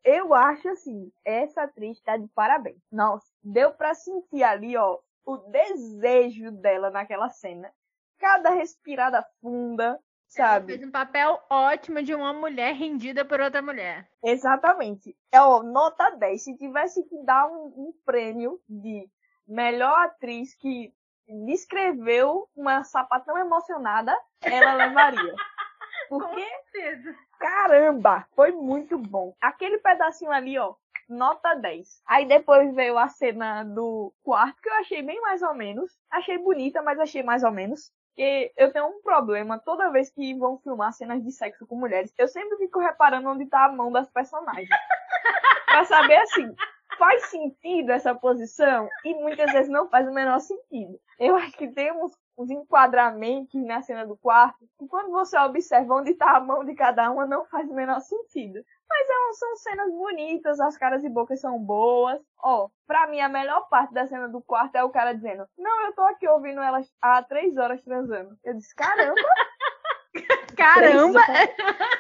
eu acho assim, essa atriz tá de parabéns. Nossa, deu pra sentir ali, ó, o desejo dela naquela cena. Cada respirada funda, Ela sabe? fez um papel ótimo de uma mulher rendida por outra mulher. Exatamente. É, ó, nota 10. Se tivesse que dar um, um prêmio de melhor atriz que descreveu uma sapatão emocionada, ela levaria. Porque, certeza. caramba, foi muito bom. Aquele pedacinho ali, ó, nota 10. Aí depois veio a cena do quarto, que eu achei bem mais ou menos. Achei bonita, mas achei mais ou menos. Porque eu tenho um problema toda vez que vão filmar cenas de sexo com mulheres. Eu sempre fico reparando onde tá a mão das personagens. pra saber assim, faz sentido essa posição? E muitas vezes não faz o menor sentido. Eu acho que tem uns uns enquadramentos na cena do quarto, e quando você observa onde está a mão de cada uma, não faz o menor sentido. Mas é, são cenas bonitas, as caras e bocas são boas. Ó, oh, pra mim a melhor parte da cena do quarto é o cara dizendo: Não, eu tô aqui ouvindo elas há três horas transando. Eu disse, caramba! Caramba!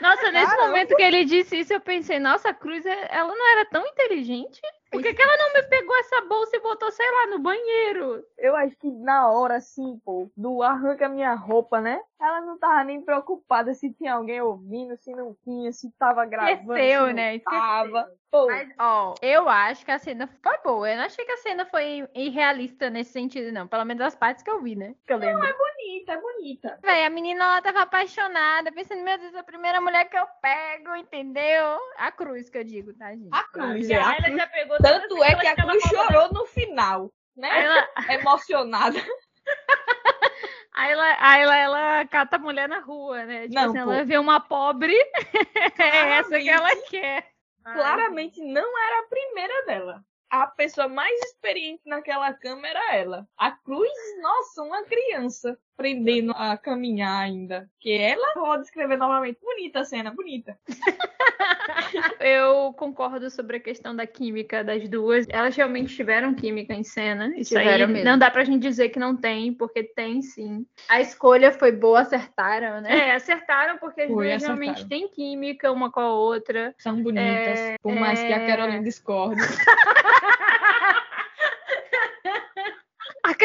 Nossa, nesse Caramba. momento que ele disse isso, eu pensei, nossa, a Cruz, ela não era tão inteligente? Por que, que ela não me pegou essa bolsa e botou, sei lá, no banheiro? Eu acho que na hora, assim, pô, do arranca minha roupa, né? Ela não tava nem preocupada se tinha alguém ouvindo, se não tinha, se tava gravando. Esqueceu, né? Esqueceu. Tava. Pô. Mas, ó, eu acho que a cena foi boa. Eu não achei que a cena foi irrealista nesse sentido, não. Pelo menos as partes que eu vi, né? Que eu lembro. Não, é bonita, é bonita. Véi, a menina ela tava apaixonada, pensando, meu Deus, a primeira mulher que eu pego, entendeu? A cruz que eu digo, tá, gente? A cruz, é. A cruz. já pegou tanto é que a Cruz chorou no final, né? Ela... Emocionada. Aí ela, aí ela, ela cata a mulher na rua, né? Tipo não, assim, ela vê uma pobre, é essa que ela quer. Claramente não era a primeira dela a pessoa mais experiente naquela cama era ela. A Cruz, nossa, uma criança aprendendo a caminhar ainda. Que ela, vou descrever novamente, bonita a cena, bonita. Eu concordo sobre a questão da química das duas. Elas realmente tiveram química em cena. Isso tiveram aí mesmo. não dá pra gente dizer que não tem, porque tem sim. A escolha foi boa, acertaram, né? É, acertaram porque as duas realmente têm química uma com a outra. São bonitas, é... por mais que a é. Carolina discorde.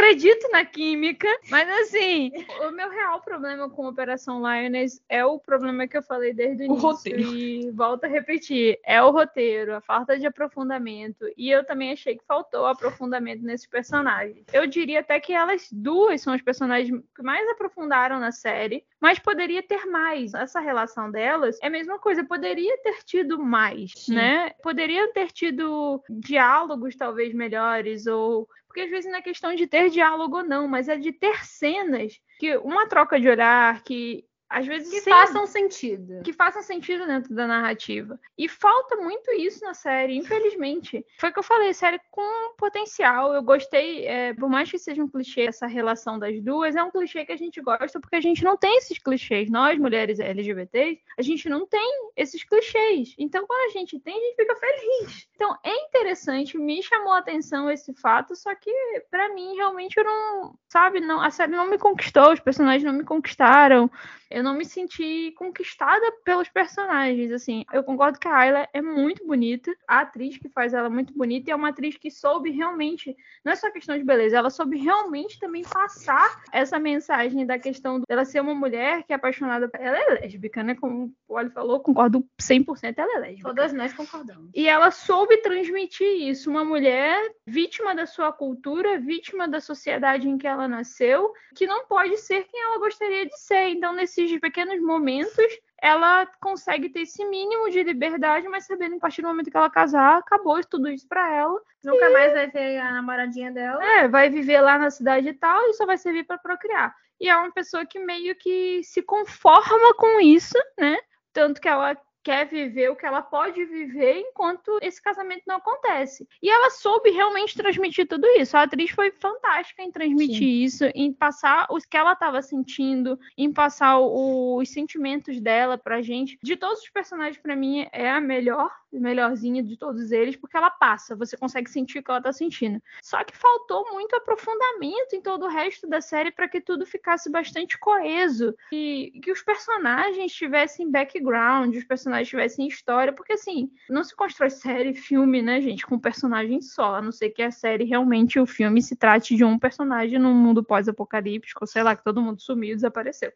acredito na química, mas assim, o meu real problema com Operação Lioness é o problema que eu falei desde o, o início roteiro. e volto a repetir, é o roteiro, a falta de aprofundamento e eu também achei que faltou aprofundamento nesses personagens. Eu diria até que elas duas são os personagens que mais aprofundaram na série, mas poderia ter mais. Essa relação delas é a mesma coisa, poderia ter tido mais, Sim. né? Poderia ter tido diálogos talvez melhores ou porque às vezes não é questão de ter diálogo ou não, mas é de ter cenas que uma troca de olhar, que às vezes que sem, façam sentido. Que façam sentido dentro da narrativa. E falta muito isso na série, infelizmente. Foi o que eu falei, série com potencial. Eu gostei, é, por mais que seja um clichê essa relação das duas, é um clichê que a gente gosta porque a gente não tem esses clichês. Nós, mulheres LGBTs, a gente não tem esses clichês. Então, quando a gente tem, a gente fica feliz. Então, é interessante, me chamou a atenção esse fato, só que para mim realmente eu não, sabe, não, a série não me conquistou, os personagens não me conquistaram eu não me senti conquistada pelos personagens, assim. Eu concordo que a Ayla é muito bonita, a atriz que faz ela é muito bonita e é uma atriz que soube realmente, não é só questão de beleza, ela soube realmente também passar essa mensagem da questão dela ser uma mulher que é apaixonada, ela é lésbica, né? Como o Oli falou, concordo 100%, ela é lésbica. Todas nós concordamos. E ela soube transmitir isso, uma mulher vítima da sua cultura, vítima da sociedade em que ela nasceu, que não pode ser quem ela gostaria de ser. Então, nesse nesses pequenos momentos, ela consegue ter esse mínimo de liberdade, mas sabendo que a partir do momento que ela casar, acabou tudo isso para ela. Nunca e... mais vai ver a namoradinha dela. É, vai viver lá na cidade e tal, e só vai servir para procriar. E é uma pessoa que meio que se conforma com isso, né? Tanto que ela quer viver o que ela pode viver enquanto esse casamento não acontece. E ela soube realmente transmitir tudo isso. A atriz foi fantástica em transmitir Sim. isso, em passar o que ela estava sentindo, em passar o, os sentimentos dela pra gente. De todos os personagens, para mim, é a melhor, melhorzinha de todos eles, porque ela passa, você consegue sentir o que ela tá sentindo. Só que faltou muito aprofundamento em todo o resto da série para que tudo ficasse bastante coeso e que os personagens tivessem background, os personagens personagens tivessem história, porque assim, não se constrói série, filme, né, gente, com personagem só, a não ser que a série realmente, o filme, se trate de um personagem num mundo pós-apocalíptico, sei lá, que todo mundo sumiu e desapareceu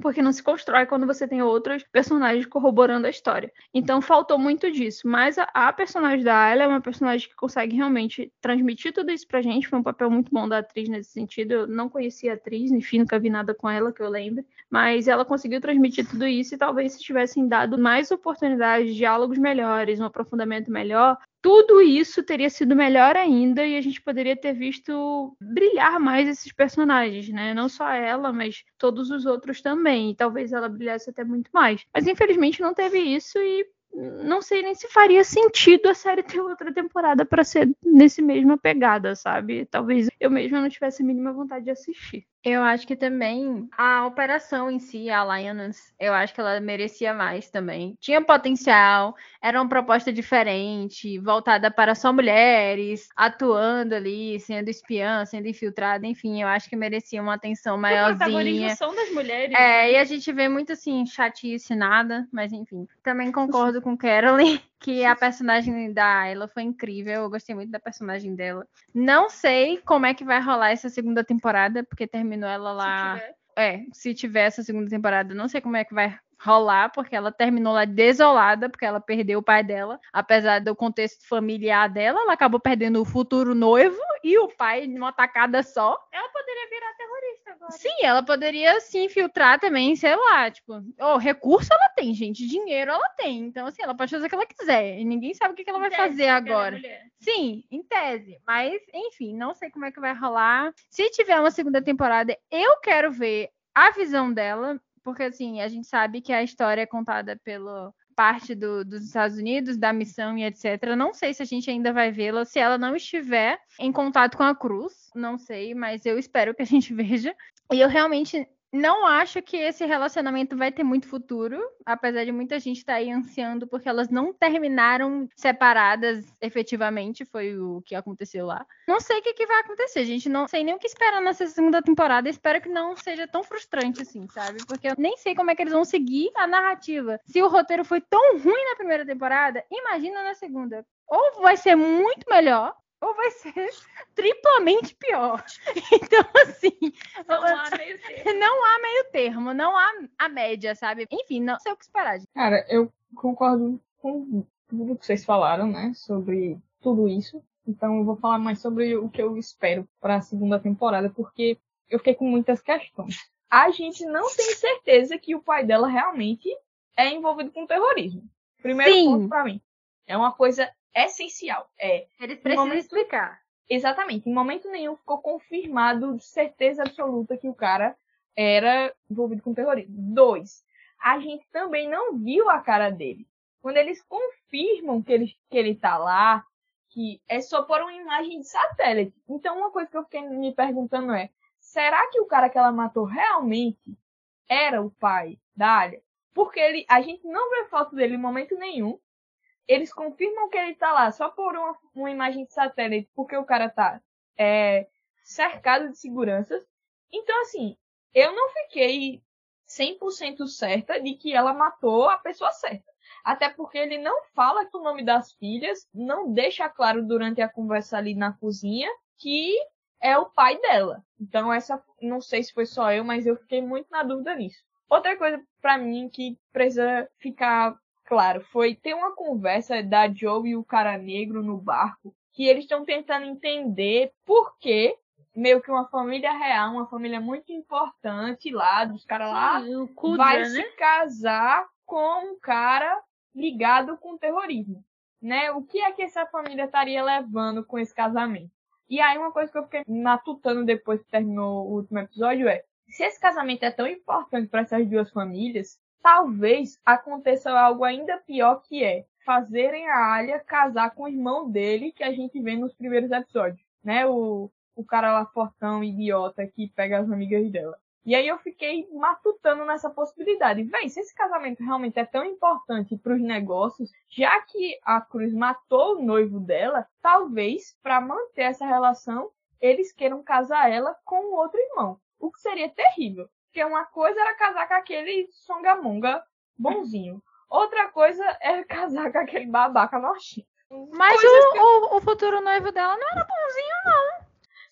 porque não se constrói quando você tem outros personagens corroborando a história. Então faltou muito disso, mas a, a personagem da Ayla é uma personagem que consegue realmente transmitir tudo isso pra gente, foi um papel muito bom da atriz nesse sentido. Eu não conhecia a atriz, enfim, nunca vi nada com ela que eu lembre, mas ela conseguiu transmitir tudo isso e talvez se tivessem dado mais oportunidades, diálogos melhores, um aprofundamento melhor, tudo isso teria sido melhor ainda e a gente poderia ter visto brilhar mais esses personagens, né? Não só ela, mas todos os outros também. E talvez ela brilhasse até muito mais. Mas infelizmente não teve isso e não sei nem se faria sentido a série ter outra temporada para ser nesse mesma pegada, sabe? Talvez eu mesma não tivesse a mínima vontade de assistir. Eu acho que também a operação em si, a Alliance, eu acho que ela merecia mais também. Tinha potencial, era uma proposta diferente, voltada para só mulheres, atuando ali, sendo espiã, sendo infiltrada, enfim, eu acho que merecia uma atenção maiorzinha. são das mulheres. É, né? e a gente vê muito assim, chatice, nada, mas enfim. Também concordo com Carolyn que a personagem da Ayla foi incrível. Eu gostei muito da personagem dela. Não sei como é que vai rolar essa segunda temporada, porque terminou ela lá. Se é, se tiver essa segunda temporada, não sei como é que vai rolar, porque ela terminou lá desolada, porque ela perdeu o pai dela. Apesar do contexto familiar dela, ela acabou perdendo o futuro noivo e o pai numa tacada só. Ela poderia virar terrorista agora. Sim, ela poderia se infiltrar também, sei lá, tipo, oh, recurso ela tem, gente, dinheiro ela tem. Então, assim, ela pode fazer o que ela quiser. E ninguém sabe o que, ela vai tese, fazer agora. Sim, em tese. Mas, enfim, não sei como é que vai rolar. Se tiver uma segunda temporada, eu quero ver a visão dela, porque assim, a gente sabe que a história é contada pelo parte do, dos Estados Unidos, da missão e etc. Não sei se a gente ainda vai vê-la, se ela não estiver em contato com a Cruz, não sei, mas eu espero que a gente veja. E eu realmente não acho que esse relacionamento vai ter muito futuro, apesar de muita gente estar tá aí ansiando, porque elas não terminaram separadas efetivamente, foi o que aconteceu lá. Não sei o que, que vai acontecer, gente. Não sei nem o que esperar nessa segunda temporada. Espero que não seja tão frustrante assim, sabe? Porque eu nem sei como é que eles vão seguir a narrativa. Se o roteiro foi tão ruim na primeira temporada, imagina na segunda. Ou vai ser muito melhor, ou vai ser triplamente pior. Então, assim. Não há meio termo. Não há meio termo, não há a média, sabe? Enfim, não sei o que esperar. Cara, eu concordo com tudo que vocês falaram, né? Sobre tudo isso. Então, eu vou falar mais sobre o que eu espero para a segunda temporada, porque eu fiquei com muitas questões. A gente não tem certeza que o pai dela realmente é envolvido com terrorismo. Primeiro Sim. ponto para mim. É uma coisa essencial. É, Eles precisam momento... explicar. Exatamente. Em momento nenhum ficou confirmado de certeza absoluta que o cara era envolvido com terrorismo. Dois, a gente também não viu a cara dele. Quando eles confirmam que ele, que ele tá lá, que é só por uma imagem de satélite. Então, uma coisa que eu fiquei me perguntando é: será que o cara que ela matou realmente era o pai da Alia? Porque ele, a gente não vê foto dele em momento nenhum eles confirmam que ele tá lá só por uma, uma imagem de satélite, porque o cara tá é, cercado de seguranças. Então, assim, eu não fiquei 100% certa de que ela matou a pessoa certa. Até porque ele não fala o nome das filhas, não deixa claro durante a conversa ali na cozinha que é o pai dela. Então, essa, não sei se foi só eu, mas eu fiquei muito na dúvida nisso. Outra coisa para mim que precisa ficar claro, foi ter uma conversa da Joe e o cara negro no barco, que eles estão tentando entender por que meio que uma família real, uma família muito importante lá, dos caras lá, Kudra, vai né? se casar com um cara ligado com terrorismo, né? O que é que essa família estaria levando com esse casamento? E aí uma coisa que eu fiquei matutando depois que terminou o último episódio é, se esse casamento é tão importante para essas duas famílias, Talvez aconteça algo ainda pior que é fazerem a Alia casar com o irmão dele que a gente vê nos primeiros episódios, né? O, o cara lá fortão, idiota, que pega as amigas dela. E aí eu fiquei matutando nessa possibilidade. Véi, se esse casamento realmente é tão importante para os negócios, já que a Cruz matou o noivo dela, talvez para manter essa relação eles queiram casar ela com o outro irmão. O que seria terrível. Porque uma coisa era casar com aquele songamonga bonzinho. Outra coisa era casar com aquele babaca nojento. Mas o, que... o, o, futuro noivo dela não era bonzinho, não.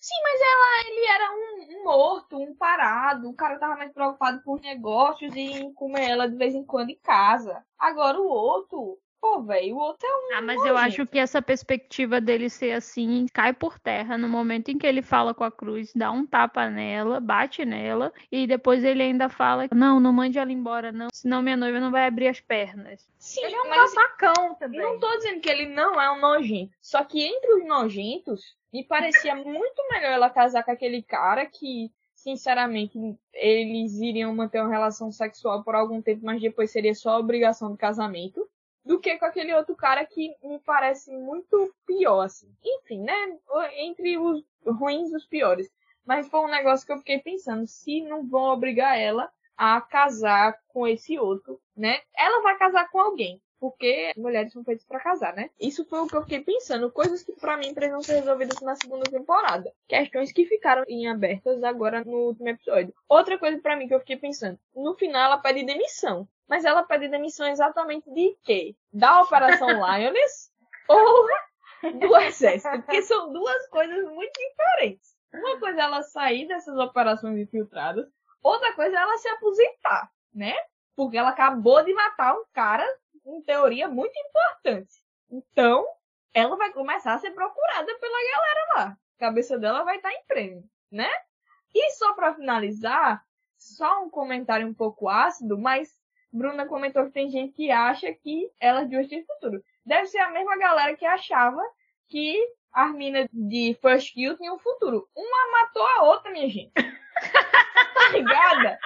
Sim, mas ela, ele era um, um, morto, um parado. O cara tava mais preocupado por negócios e comer ela de vez em quando em casa. Agora o outro, Pô, velho, o outro é um. Ah, mas eu acho que essa perspectiva dele ser assim cai por terra no momento em que ele fala com a cruz, dá um tapa nela, bate nela, e depois ele ainda fala: Não, não mande ela embora, não, senão minha noiva não vai abrir as pernas. Sim, ele é um babacão também. Eu não tô dizendo que ele não é um nojento. Só que entre os nojentos, me parecia muito melhor ela casar com aquele cara que sinceramente, eles iriam manter uma relação sexual por algum tempo, mas depois seria só a obrigação do casamento do que com aquele outro cara que me parece muito pior, assim. Enfim, né? Entre os ruins e os piores. Mas foi um negócio que eu fiquei pensando, se não vão obrigar ela a casar com esse outro, né? Ela vai casar com alguém porque mulheres são feitas para casar, né? Isso foi o que eu fiquei pensando, coisas que para mim precisam ser resolvidas na segunda temporada, questões que ficaram em abertas agora no último episódio. Outra coisa para mim que eu fiquei pensando, no final ela pede demissão, mas ela pede demissão exatamente de quê? Da Operação Lioness ou do exército? Porque são duas coisas muito diferentes. Uma coisa é ela sair dessas operações infiltradas, outra coisa é ela se aposentar, né? Porque ela acabou de matar um cara em teoria, muito importante. Então, ela vai começar a ser procurada pela galera lá. A cabeça dela vai estar em prêmio, né? E só para finalizar, só um comentário um pouco ácido, mas Bruna comentou que tem gente que acha que ela de hoje tem futuro. Deve ser a mesma galera que achava que as minas de First Kill tinham futuro. Uma matou a outra, minha gente. tá ligada?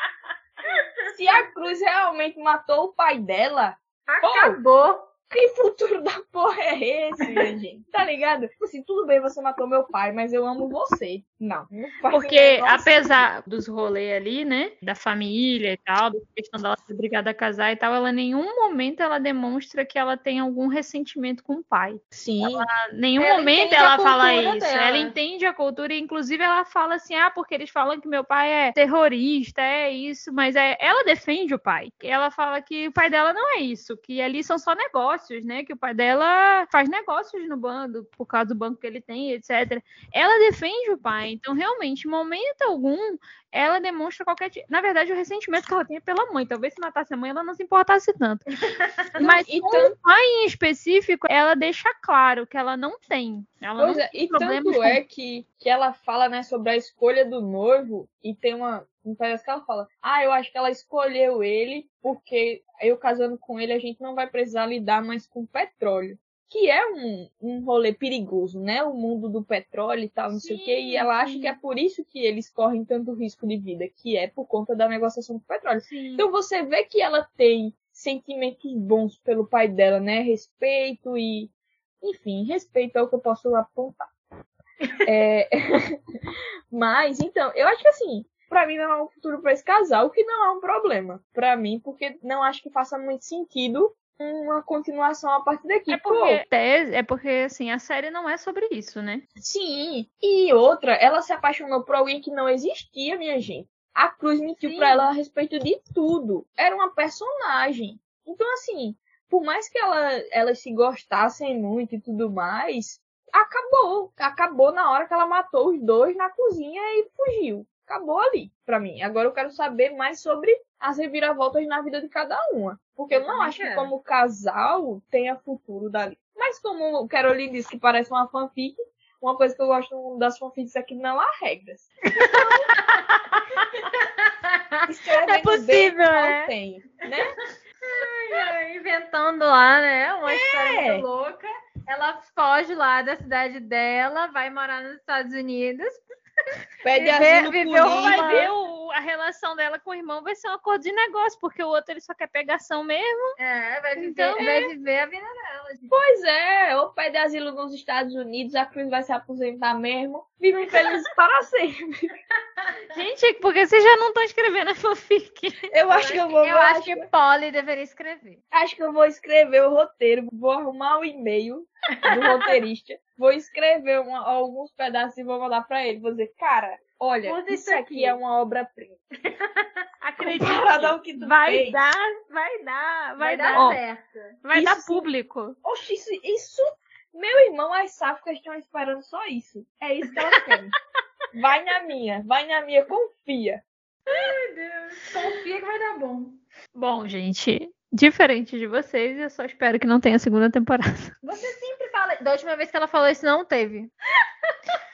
Se a Cruz realmente matou o pai dela, Acabou. Que futuro da porra é esse, minha gente? Tá ligado? Tipo assim, tudo bem, você matou meu pai, mas eu amo você. Não, não Porque, apesar dos rolês ali, né? Da família e tal, da questão dela ser obrigada a casar e tal, ela em nenhum momento ela demonstra que ela tem algum ressentimento com o pai. Sim. Ela, nenhum ela momento ela fala isso. Dela. Ela entende a cultura e, inclusive, ela fala assim: ah, porque eles falam que meu pai é terrorista, é isso, mas é. Ela defende o pai. Ela fala que o pai dela não é isso, que ali são só negócios negócios, né? Que o pai dela faz negócios no bando, por causa do banco que ele tem, etc. Ela defende o pai. Então, realmente, em momento algum, ela demonstra qualquer. Na verdade, o ressentimento que ela tem é pela mãe. Talvez se matasse a mãe, ela não se importasse tanto. Mas e com tanto... pai em específico, ela deixa claro que ela não tem. Ela pois não é, tem e tanto com... é que, que ela fala, né, sobre a escolha do noivo e tem uma. Um pedaço que ela fala, ah, eu acho que ela escolheu ele porque eu casando com ele a gente não vai precisar lidar mais com petróleo que é um, um rolê perigoso, né? O mundo do petróleo e tal, não sim, sei o quê. E ela acha que é por isso que eles correm tanto risco de vida, que é por conta da negociação do petróleo. Sim. Então você vê que ela tem sentimentos bons pelo pai dela, né? Respeito e. Enfim, respeito é o que eu posso apontar. é... Mas, então, eu acho que assim, para mim não é um futuro para esse casal, o que não é um problema para mim, porque não acho que faça muito sentido uma continuação a partir daqui. É porque, é porque, assim, a série não é sobre isso, né? Sim. E outra, ela se apaixonou por alguém que não existia, minha gente. A Cruz mentiu Sim. pra ela a respeito de tudo. Era uma personagem. Então, assim, por mais que ela, elas se gostassem muito e tudo mais, acabou. Acabou na hora que ela matou os dois na cozinha e fugiu. Acabou ali, pra mim. Agora eu quero saber mais sobre as reviravoltas na vida de cada uma. Porque eu não acho que como casal tenha futuro dali. Mas como o Caroline disse que parece uma fanfic, uma coisa que eu gosto das fanfics é que não há regras. Então, é possível, né? Tem, né? inventando lá, né? Uma é. história muito louca. Ela foge lá da cidade dela, vai morar nos Estados Unidos Pede asilo viveu, vai ver o, a relação dela com o irmão vai ser um acordo de negócio, porque o outro ele só quer pegação mesmo. É, vai viver, então, vai é. viver a vida dela. Gente. Pois é, ou pede asilo nos Estados Unidos, a Cruz vai se aposentar mesmo, vivem felizes para sempre. Gente, porque vocês já não estão escrevendo a fanfic? Eu acho que eu vou. Eu acho que Polly deveria escrever. Acho que eu vou escrever o roteiro, vou arrumar o e-mail do roteirista, vou escrever uma, alguns pedaços e vou mandar para ele. Vou dizer, cara, olha, Usa isso aqui. aqui é uma obra-prima. Acredita. que tu vai fez. dar, vai dar, vai, vai dar, dar certo. Vai isso, dar público. Oxi, isso, isso, meu irmão, as sáficas estão esperando só isso. É isso que elas querem. vai na minha, vai na minha, confia. Ai, Deus. Confia que vai dar bom. Bom, gente, diferente de vocês, eu só espero que não tenha segunda temporada. Você sempre fala. Da última vez que ela falou isso, não teve.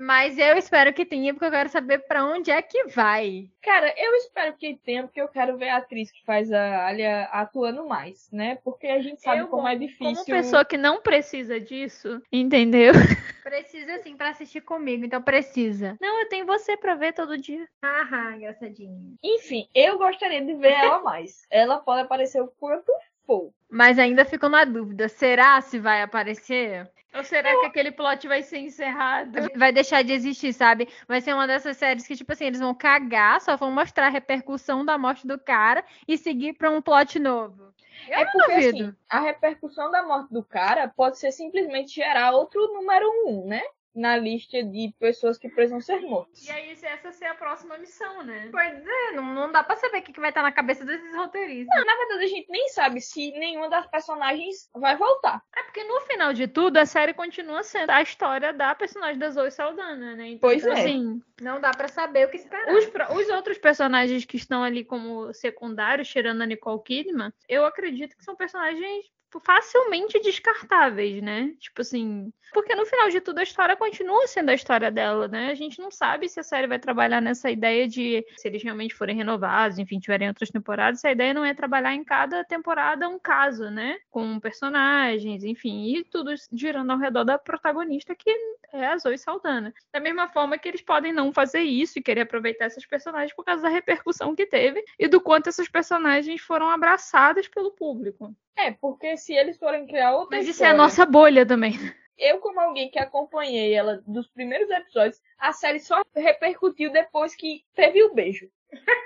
Mas eu espero que tenha, porque eu quero saber para onde é que vai. Cara, eu espero que tenha, porque eu quero ver a atriz que faz a Alia atuando mais, né? Porque a gente sabe eu, como é difícil. Como pessoa que não precisa disso, entendeu? Precisa sim para assistir comigo, então precisa. Não, eu tenho você para ver todo dia. Haha, engraçadinha. Enfim, eu gostaria de ver ela mais. ela pode aparecer o quanto for. Mas ainda fico na dúvida, será se vai aparecer? Ou será que aquele plot vai ser encerrado? Vai deixar de existir, sabe? Vai ser uma dessas séries que, tipo assim, eles vão cagar, só vão mostrar a repercussão da morte do cara e seguir pra um plot novo. Eu é porque assim, a repercussão da morte do cara pode ser simplesmente gerar outro número um, né? Na lista de pessoas que precisam ser mortas. E aí, se essa ser a próxima missão, né? Pois é, não, não dá pra saber o que, que vai estar na cabeça desses roteiristas. Na verdade, a gente nem sabe se nenhuma das personagens vai voltar. É porque no final de tudo, a série continua sendo a história da personagem da Zoe Saldana, né? Então, Pois é. assim, Não dá pra saber o que esperar. os, os outros personagens que estão ali como secundários, tirando a Nicole Kidman, eu acredito que são personagens facilmente descartáveis, né? Tipo assim, porque no final de tudo a história continua sendo a história dela, né? A gente não sabe se a série vai trabalhar nessa ideia de se eles realmente forem renovados, enfim, tiverem outras temporadas, se a ideia não é trabalhar em cada temporada um caso, né? Com personagens, enfim, e tudo girando ao redor da protagonista que é a Zoe Saldana. Da mesma forma que eles podem não fazer isso e querer aproveitar essas personagens por causa da repercussão que teve e do quanto essas personagens foram abraçadas pelo público. É, porque se eles forem criar outra Mas isso é a nossa bolha também. Eu, como alguém que acompanhei ela dos primeiros episódios, a série só repercutiu depois que teve o beijo.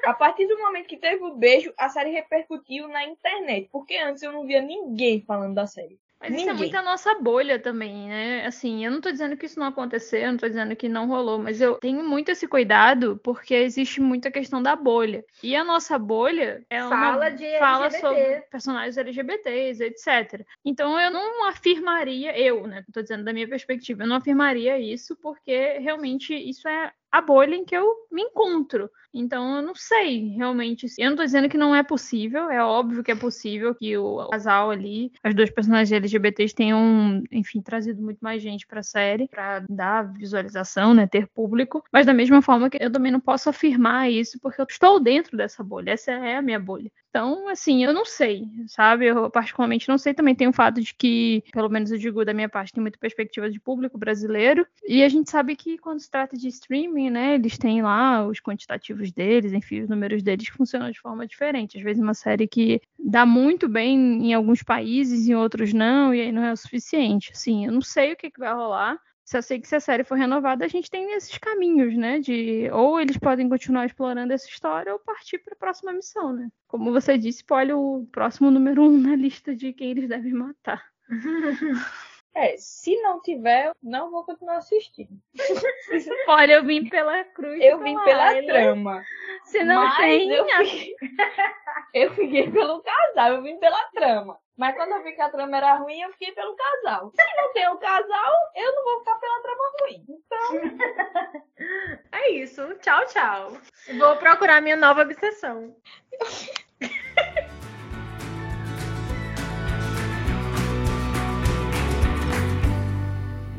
A partir do momento que teve o beijo, a série repercutiu na internet. Porque antes eu não via ninguém falando da série. Mas isso é Ninguém. muito a nossa bolha também, né? Assim, eu não tô dizendo que isso não aconteceu, eu não tô dizendo que não rolou, mas eu tenho muito esse cuidado porque existe muita questão da bolha. E a nossa bolha é uma Fala de fala sobre personagens LGBTs, etc. Então eu não afirmaria, eu, né? Tô dizendo da minha perspectiva, eu não afirmaria isso porque realmente isso é a bolha em que eu me encontro. Então eu não sei realmente. Eu não tô dizendo que não é possível, é óbvio que é possível que o casal ali, as duas personagens LGBTs tenham, enfim, trazido muito mais gente pra série, pra dar visualização, né, ter público, mas da mesma forma que eu também não posso afirmar isso porque eu estou dentro dessa bolha, essa é a minha bolha. Então, assim, eu não sei, sabe? Eu particularmente não sei. Também tem o fato de que, pelo menos eu digo da minha parte, tem muita perspectiva de público brasileiro. E a gente sabe que quando se trata de streaming, né, eles têm lá os quantitativos deles, enfim, os números deles que funcionam de forma diferente. Às vezes uma série que dá muito bem em alguns países, em outros não, e aí não é o suficiente. Assim, eu não sei o que, que vai rolar. Só sei que se a série for renovada, a gente tem esses caminhos, né? De ou eles podem continuar explorando essa história ou partir para a próxima missão, né? Como você disse, olha o próximo número um na lista de quem eles devem matar. É, se não tiver, eu não vou continuar assistindo. Olha, eu vim pela cruz. Eu vim pela trama. Se não Mas tem. eu fiquei... eu fiquei pelo casal, eu vim pela trama. Mas quando eu vi que a trama era ruim, eu fiquei pelo casal. Se não tem o casal, eu não vou ficar pela trama ruim. Então, É isso. Tchau, tchau. Vou procurar minha nova obsessão.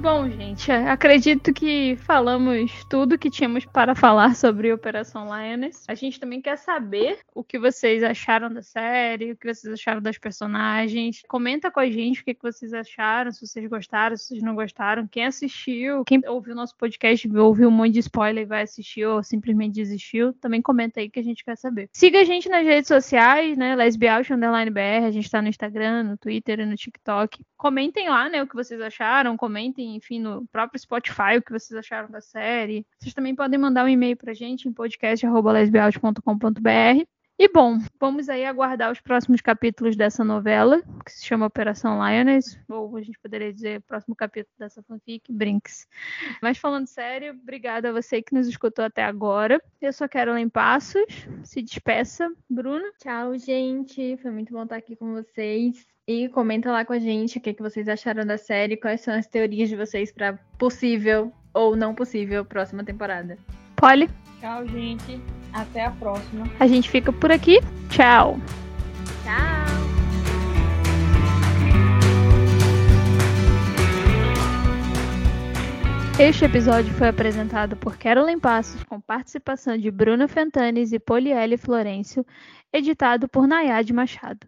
Bom, gente, acredito que falamos tudo que tínhamos para falar sobre Operação Lioness. A gente também quer saber o que vocês acharam da série, o que vocês acharam das personagens. Comenta com a gente o que vocês acharam, se vocês gostaram, se vocês não gostaram. Quem assistiu, quem ouviu nosso podcast, ouviu um monte de spoiler e vai assistir ou simplesmente desistiu, também comenta aí que a gente quer saber. Siga a gente nas redes sociais, né? Lesbiauch Underline BR, a gente tá no Instagram, no Twitter e no TikTok. Comentem lá, né, o que vocês acharam, comentem, enfim, no próprio Spotify o que vocês acharam da série. Vocês também podem mandar um e-mail pra gente em podcast@lesbiauch.com.br. E bom, vamos aí aguardar os próximos capítulos dessa novela, que se chama Operação Lioness, ou a gente poderia dizer próximo capítulo dessa fanfic, Brinks. Mas falando sério, obrigada a você que nos escutou até agora. Eu sou Carolyn Passos, se despeça, Bruna. Tchau, gente. Foi muito bom estar aqui com vocês. E comenta lá com a gente o que, que vocês acharam da série, quais são as teorias de vocês para possível ou não possível próxima temporada. Polly, tchau, gente. Até a próxima. a gente fica por aqui. Tchau! Tchau! Este episódio foi apresentado por Carolyn Passos, com participação de Bruna Fentanes e Poliele Florencio, editado por Nayade Machado.